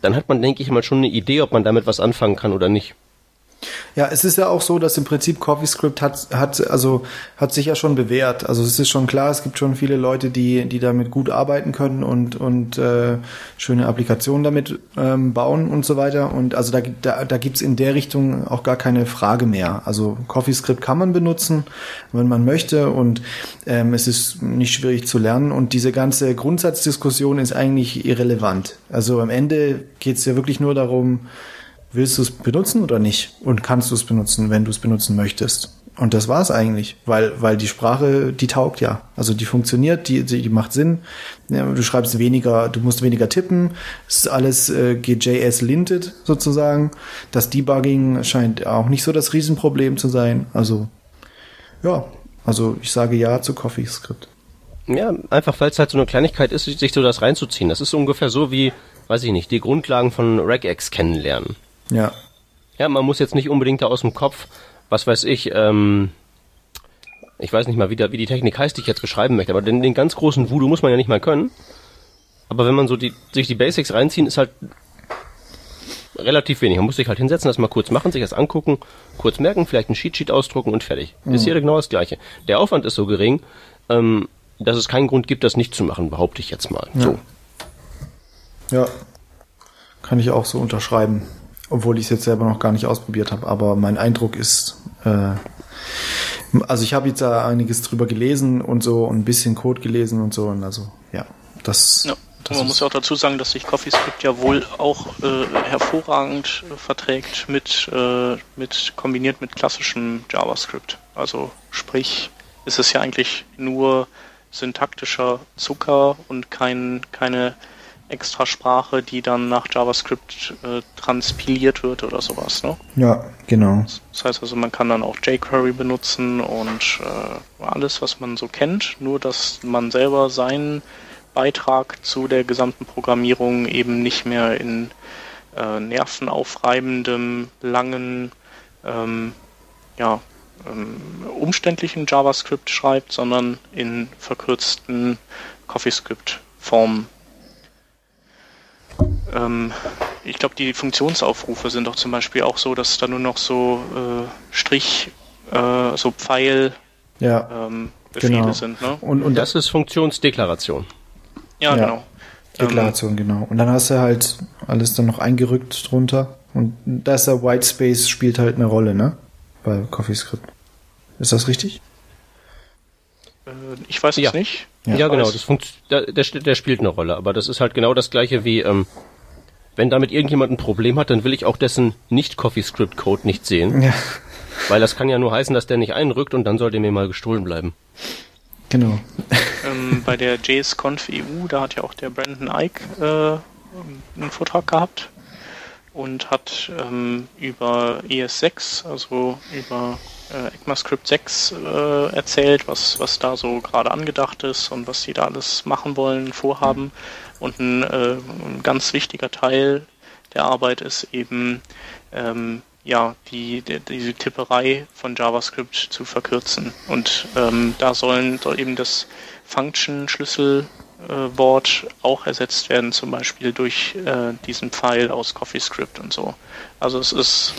Speaker 3: dann hat man, denke ich mal, schon eine Idee, ob man damit was anfangen kann oder nicht.
Speaker 2: Ja, es ist ja auch so, dass im Prinzip CoffeeScript hat, hat, also, hat sich ja schon bewährt. Also es ist schon klar, es gibt schon viele Leute, die, die damit gut arbeiten können und, und äh, schöne Applikationen damit ähm, bauen und so weiter. Und also da, da, da gibt's in der Richtung auch gar keine Frage mehr. Also CoffeeScript kann man benutzen, wenn man möchte und ähm, es ist nicht schwierig zu lernen und diese ganze Grundsatzdiskussion ist eigentlich irrelevant. Also am Ende geht's ja wirklich nur darum, willst du es benutzen oder nicht? Und kannst du es benutzen, wenn du es benutzen möchtest? Und das war es eigentlich, weil, weil die Sprache, die taugt ja. Also die funktioniert, die, die, macht Sinn. Du schreibst weniger, du musst weniger tippen. Es ist alles äh, GJS-linted sozusagen. Das Debugging scheint auch nicht so das Riesenproblem zu sein. Also, ja, also ich sage ja zu CoffeeScript.
Speaker 3: Ja, einfach weil es halt so eine Kleinigkeit ist, sich so das reinzuziehen. Das ist ungefähr so wie, weiß ich nicht, die Grundlagen von Regex kennenlernen.
Speaker 2: Ja.
Speaker 3: Ja, man muss jetzt nicht unbedingt da aus dem Kopf, was weiß ich, ähm, ich weiß nicht mal, wie, da, wie die Technik heißt, die ich jetzt beschreiben möchte, aber den, den ganz großen Voodoo muss man ja nicht mal können. Aber wenn man so die, sich die Basics reinziehen, ist halt relativ wenig. Man muss sich halt hinsetzen, das mal kurz machen, sich das angucken, kurz merken, vielleicht ein Cheatsheet ausdrucken und fertig. Mhm. Ist hier genau das Gleiche. Der Aufwand ist so gering, ähm, dass es keinen Grund gibt, das nicht zu machen, behaupte ich jetzt mal.
Speaker 2: Ja.
Speaker 3: So.
Speaker 2: Ja. Kann ich auch so unterschreiben obwohl ich es jetzt selber noch gar nicht ausprobiert habe. Aber mein Eindruck ist, äh, also ich habe jetzt da einiges drüber gelesen und so und ein bisschen Code gelesen und so und also ja, das.
Speaker 1: Ja. Das man muss ja auch dazu sagen, dass sich CoffeeScript ja wohl auch äh, hervorragend äh, verträgt mit, äh, mit kombiniert mit klassischem JavaScript. Also sprich, ist es ja eigentlich nur syntaktischer Zucker und kein, keine extra Sprache, die dann nach JavaScript äh, transpiliert wird oder sowas, ne?
Speaker 2: Ja, genau.
Speaker 1: Das heißt also, man kann dann auch jQuery benutzen und äh, alles, was man so kennt, nur dass man selber seinen Beitrag zu der gesamten Programmierung eben nicht mehr in äh, nervenaufreibendem, langen, ähm, ja, ähm, umständlichen JavaScript schreibt, sondern in verkürzten CoffeeScript-Formen ähm, ich glaube, die Funktionsaufrufe sind doch zum Beispiel auch so, dass da nur noch so äh, Strich, äh, so Pfeil
Speaker 2: ja,
Speaker 1: ähm, Befehle
Speaker 2: genau.
Speaker 1: sind. Ne?
Speaker 3: Und, und das ist Funktionsdeklaration.
Speaker 1: Ja,
Speaker 2: Ja.
Speaker 1: genau.
Speaker 2: Deklaration, genau. Und dann hast du halt alles dann noch eingerückt drunter. Und da ist der Whitespace spielt halt eine Rolle, ne? Bei CoffeeScript. Ist das richtig?
Speaker 1: Äh, ich weiß es
Speaker 3: Ja.
Speaker 1: nicht.
Speaker 2: Ja.
Speaker 3: Ja, genau, das funkt, der, der, der spielt eine Rolle, aber das ist halt genau das gleiche wie, ähm, wenn damit irgendjemand ein Problem hat, dann will ich auch dessen Nicht-CoffeeScript-Code nicht sehen,
Speaker 2: Ja,
Speaker 3: weil das kann ja nur heißen, dass der nicht einrückt und dann soll der mir mal gestohlen bleiben.
Speaker 2: genau.
Speaker 1: Ähm, bei der JSConf EU, da hat ja auch der Brandon Ike äh, einen Vortrag gehabt und hat ähm, über ES6, also über äh, ECMAScript 6 äh, erzählt, was, was da so gerade angedacht ist und was sie da alles machen wollen, vorhaben. Und ein, äh, ein ganz wichtiger Teil der Arbeit ist eben ähm, ja die, die diese Tipperei von JavaScript zu verkürzen. Und ähm, da sollen soll eben das Function-Schlüsselwort auch ersetzt werden, zum Beispiel durch äh, diesen Pfeil aus CoffeeScript und so. Also es ist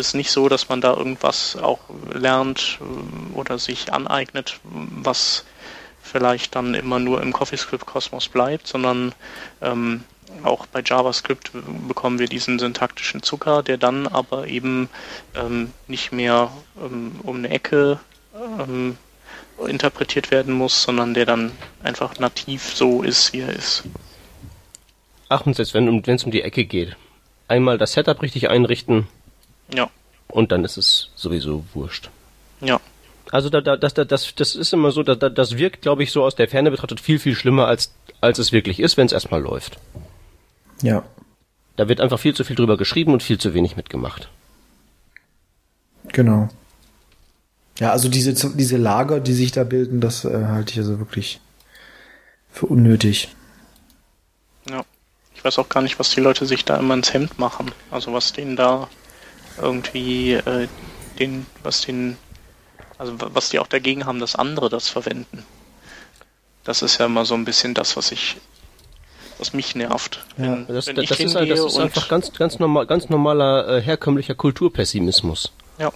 Speaker 1: ist nicht so, dass man da irgendwas auch lernt äh, oder sich aneignet, was vielleicht dann immer nur im CoffeeScript-Kosmos bleibt, sondern ähm, auch bei JavaScript bekommen wir diesen syntaktischen Zucker, der dann aber eben ähm, nicht mehr ähm, um eine Ecke ähm, interpretiert werden muss, sondern der dann einfach nativ so ist, wie er ist.
Speaker 3: Ach, und selbst wenn es um die Ecke geht, einmal das Setup richtig einrichten
Speaker 1: Ja,
Speaker 3: und dann ist es sowieso wurscht.
Speaker 1: ja.
Speaker 3: Also da, da, das, da- das, das ist immer so, da, da, das wirkt, glaube ich, so aus der Ferne betrachtet viel, viel schlimmer, als, als es wirklich ist, wenn es erstmal läuft.
Speaker 2: Ja.
Speaker 3: Da wird einfach viel zu viel drüber geschrieben und viel zu wenig mitgemacht.
Speaker 2: Genau. Ja, also diese, diese Lager, die sich da bilden, das äh, halte ich also wirklich für unnötig.
Speaker 1: Ja. Ich weiß auch gar nicht, was die Leute sich da immer ins Hemd machen. Also was denen da irgendwie äh, den, was den, also was die auch dagegen haben, dass andere das verwenden. Das ist ja immer so ein bisschen das, was ich, was mich nervt.
Speaker 3: Ja, wenn, das, wenn das, das, ist, das ist einfach ganz, ganz normal, ganz normaler äh, herkömmlicher Kulturpessimismus.
Speaker 1: Ja.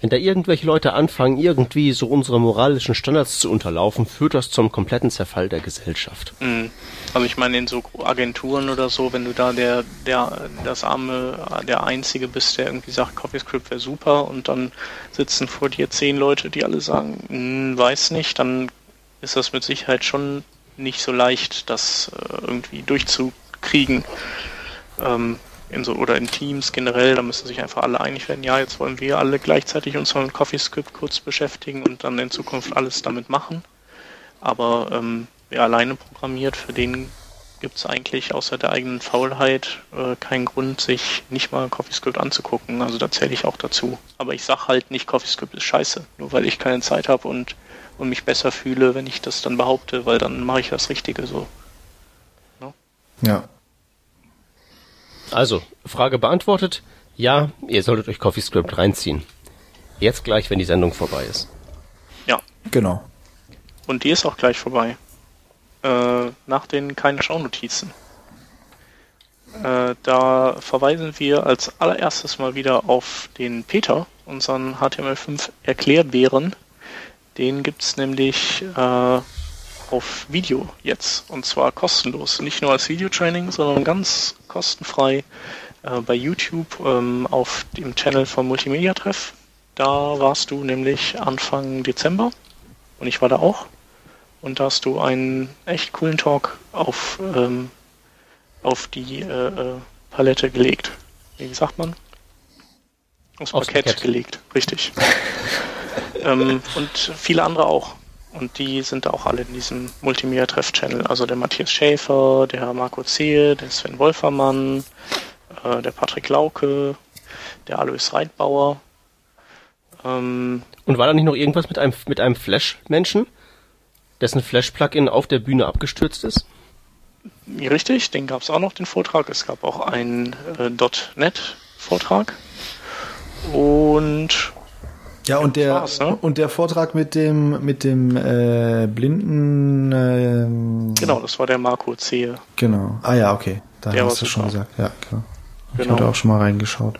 Speaker 3: Wenn da irgendwelche Leute anfangen, irgendwie so unsere moralischen Standards zu unterlaufen, führt das zum kompletten Zerfall der Gesellschaft.
Speaker 1: Also ich meine in so Agenturen oder so, wenn du da der, der, das arme, der Einzige bist, der irgendwie sagt, CoffeeScript wäre super und dann sitzen vor dir zehn Leute, die alle sagen, hm, weiß nicht, dann ist das mit Sicherheit schon nicht so leicht, das äh, irgendwie durchzukriegen. Ähm, in so, oder in Teams generell, da müssen sich einfach alle einig werden, ja, jetzt wollen wir alle gleichzeitig uns mit CoffeeScript kurz beschäftigen und dann in Zukunft alles damit machen. Aber ähm, wer alleine programmiert, für den gibt es eigentlich außer der eigenen Faulheit äh, keinen Grund, sich nicht mal CoffeeScript anzugucken. Also da zähle ich auch dazu. Aber ich sag halt nicht, CoffeeScript ist scheiße, nur weil ich keine Zeit habe und, und mich besser fühle, wenn ich das dann behaupte, weil dann mache ich das Richtige so.
Speaker 2: No? Ja.
Speaker 3: Also, Frage beantwortet. Ja, ihr solltet euch CoffeeScript reinziehen. Jetzt gleich, wenn die Sendung vorbei ist.
Speaker 1: Ja.
Speaker 2: Genau.
Speaker 1: Und die ist auch gleich vorbei. Äh, nach den keine Schaunotizen. Äh, da verweisen wir als allererstes mal wieder auf den Peter, unseren HTML5 Erklärbären. Den gibt's nämlich äh, auf Video jetzt und zwar kostenlos. Nicht nur als Videotraining, sondern ganz kostenfrei äh, bei YouTube ähm, auf dem Channel vom Multimedia Treff. Da warst du nämlich Anfang Dezember und ich war da auch. Und da hast du einen echt coolen Talk auf, ähm, auf die äh, äh Palette gelegt. Wie sagt man? Aufs, Aufs Parkett, Parkett gelegt, richtig. ähm, und viele andere auch. Und die sind auch alle in diesem Multimedia-Treff-Channel. Also der Matthias Schäfer, der Marco Zehe, der Sven Wolfermann, äh, der Patrick Lauke, der Alois Reitbauer.
Speaker 3: Ähm, Und war da nicht noch irgendwas mit einem, mit einem Flash-Menschen, dessen Flash-Plugin auf der Bühne abgestürzt ist?
Speaker 1: Richtig, den gab es auch noch, den Vortrag. Es gab auch einen äh, .NET-Vortrag. Und
Speaker 2: ja, und der, Spaß, ne? und der Vortrag mit dem, mit dem äh, blinden. Äh,
Speaker 1: genau, das war der Marco Zehe.
Speaker 2: Genau. Ah ja, okay. Da der hast du schon gesagt. Ja, genau. Ich genau. hatte auch schon mal reingeschaut.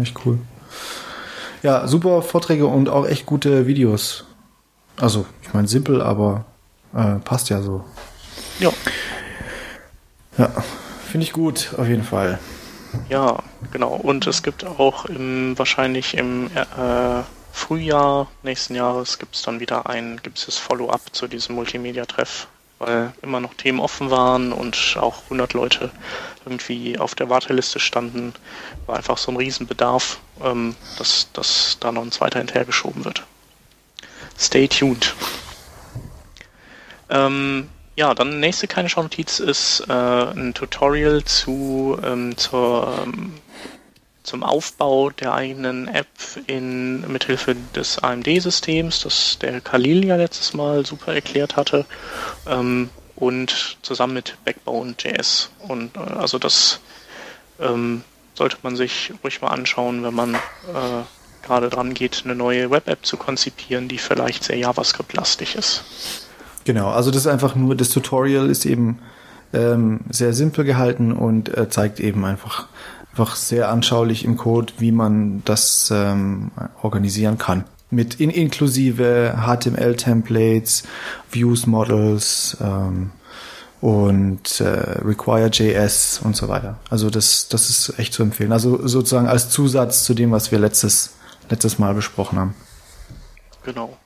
Speaker 2: Echt cool. Ja, super Vorträge und auch echt gute Videos. Also, ich meine, simpel, aber äh, passt ja so.
Speaker 1: Ja.
Speaker 2: Ja, finde ich gut, auf jeden Fall.
Speaker 1: Ja, genau. Und es gibt auch im, wahrscheinlich im äh, Frühjahr nächsten Jahres gibt es dann wieder ein, gibt Follow-up zu diesem Multimedia-Treff, weil immer noch Themen offen waren und auch 100 Leute irgendwie auf der Warteliste standen, war einfach so ein Riesenbedarf, ähm, dass, dass da noch ein zweiter hinterhergeschoben wird. Stay tuned. Ähm, ja, dann nächste keine Schaunotiz ist äh, ein Tutorial zu ähm, zur ähm, zum Aufbau der eigenen App in mithilfe des AMD-Systems, das der Khalil ja letztes Mal super erklärt hatte, ähm, und zusammen mit Backbone.js. Und äh, also das ähm, sollte man sich ruhig mal anschauen, wenn man äh, gerade dran geht, eine neue Web-App zu konzipieren, die vielleicht sehr JavaScript-lastig ist.
Speaker 2: Genau, also das ist einfach nur, das Tutorial ist eben ähm, sehr simpel gehalten und äh, zeigt eben einfach einfach sehr anschaulich im Code, wie man das ähm, organisieren kann. Mit in inklusive HTML-Templates, Views-Models ähm, und äh, Require.js und so weiter. Also das, das ist echt zu empfehlen. Also sozusagen als Zusatz zu dem, was wir letztes, letztes Mal besprochen haben.
Speaker 1: Genau.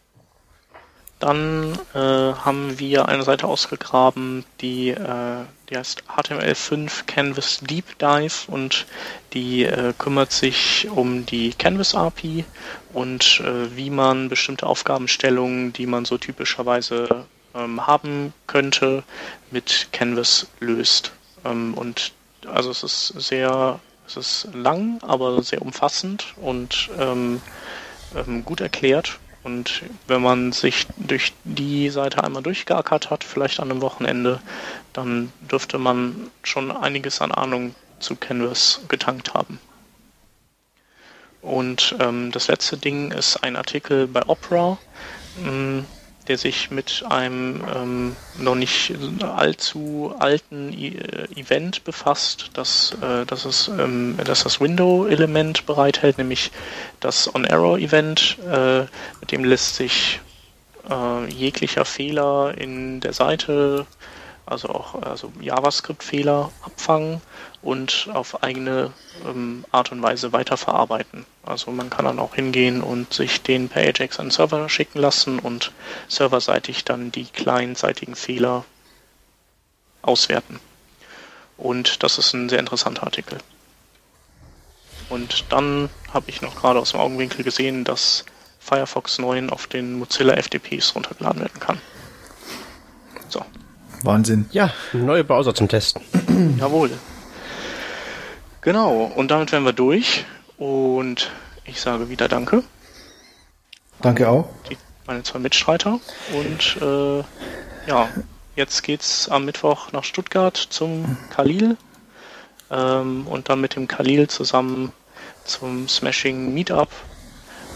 Speaker 1: Dann äh, haben wir eine Seite ausgegraben, die, äh, die heißt HTML5 Canvas Deep Dive und die äh, kümmert sich um die Canvas API und äh, wie man bestimmte Aufgabenstellungen, die man so typischerweise ähm, haben könnte, mit Canvas löst. Ähm, und also es ist sehr, es ist lang, aber sehr umfassend und ähm, ähm, gut erklärt. Und wenn man sich durch die Seite einmal durchgeackert hat, vielleicht an einem Wochenende, dann dürfte man schon einiges an Ahnung zu Canvas getankt haben. Und ähm, das letzte Ding ist ein Artikel bei Opera, mh, mm, der sich mit einem ähm, noch nicht allzu alten I äh, Event befasst, das, äh, das, ist, ähm, das das Window-Element bereithält, nämlich das On-Error-Event. Äh, mit dem lässt sich äh, jeglicher Fehler in der Seite also auch also JavaScript-Fehler abfangen und auf eigene ähm, Art und Weise weiterverarbeiten. Also man kann dann auch hingehen und sich den per Ajax an den Server schicken lassen und serverseitig dann die clientseitigen Fehler auswerten. Und das ist ein sehr interessanter Artikel. Und dann habe ich noch gerade aus dem Augenwinkel gesehen, dass Firefox 9 auf den Mozilla FTPs runtergeladen werden kann.
Speaker 2: So, Wahnsinn.
Speaker 3: Ja, neue Browser zum Testen.
Speaker 1: Jawohl. Genau, und damit wären wir durch. Und ich sage wieder Danke.
Speaker 2: Danke auch.
Speaker 1: Die, meine zwei Mitstreiter. Und äh, ja, jetzt geht's am Mittwoch nach Stuttgart zum Khalil. Ähm, und dann mit dem Khalil zusammen zum Smashing Meetup,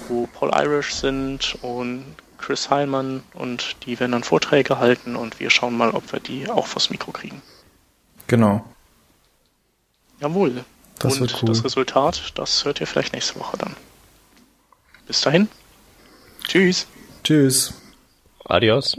Speaker 1: wo Paul Irish sind und Chris Heilmann und die werden dann Vorträge halten und wir schauen mal, ob wir die auch vors Mikro kriegen.
Speaker 2: Genau.
Speaker 1: Jawohl. Das und wird cool. das Resultat, das hört ihr vielleicht nächste Woche dann. Bis dahin. Tschüss.
Speaker 2: Tschüss.
Speaker 3: Adios.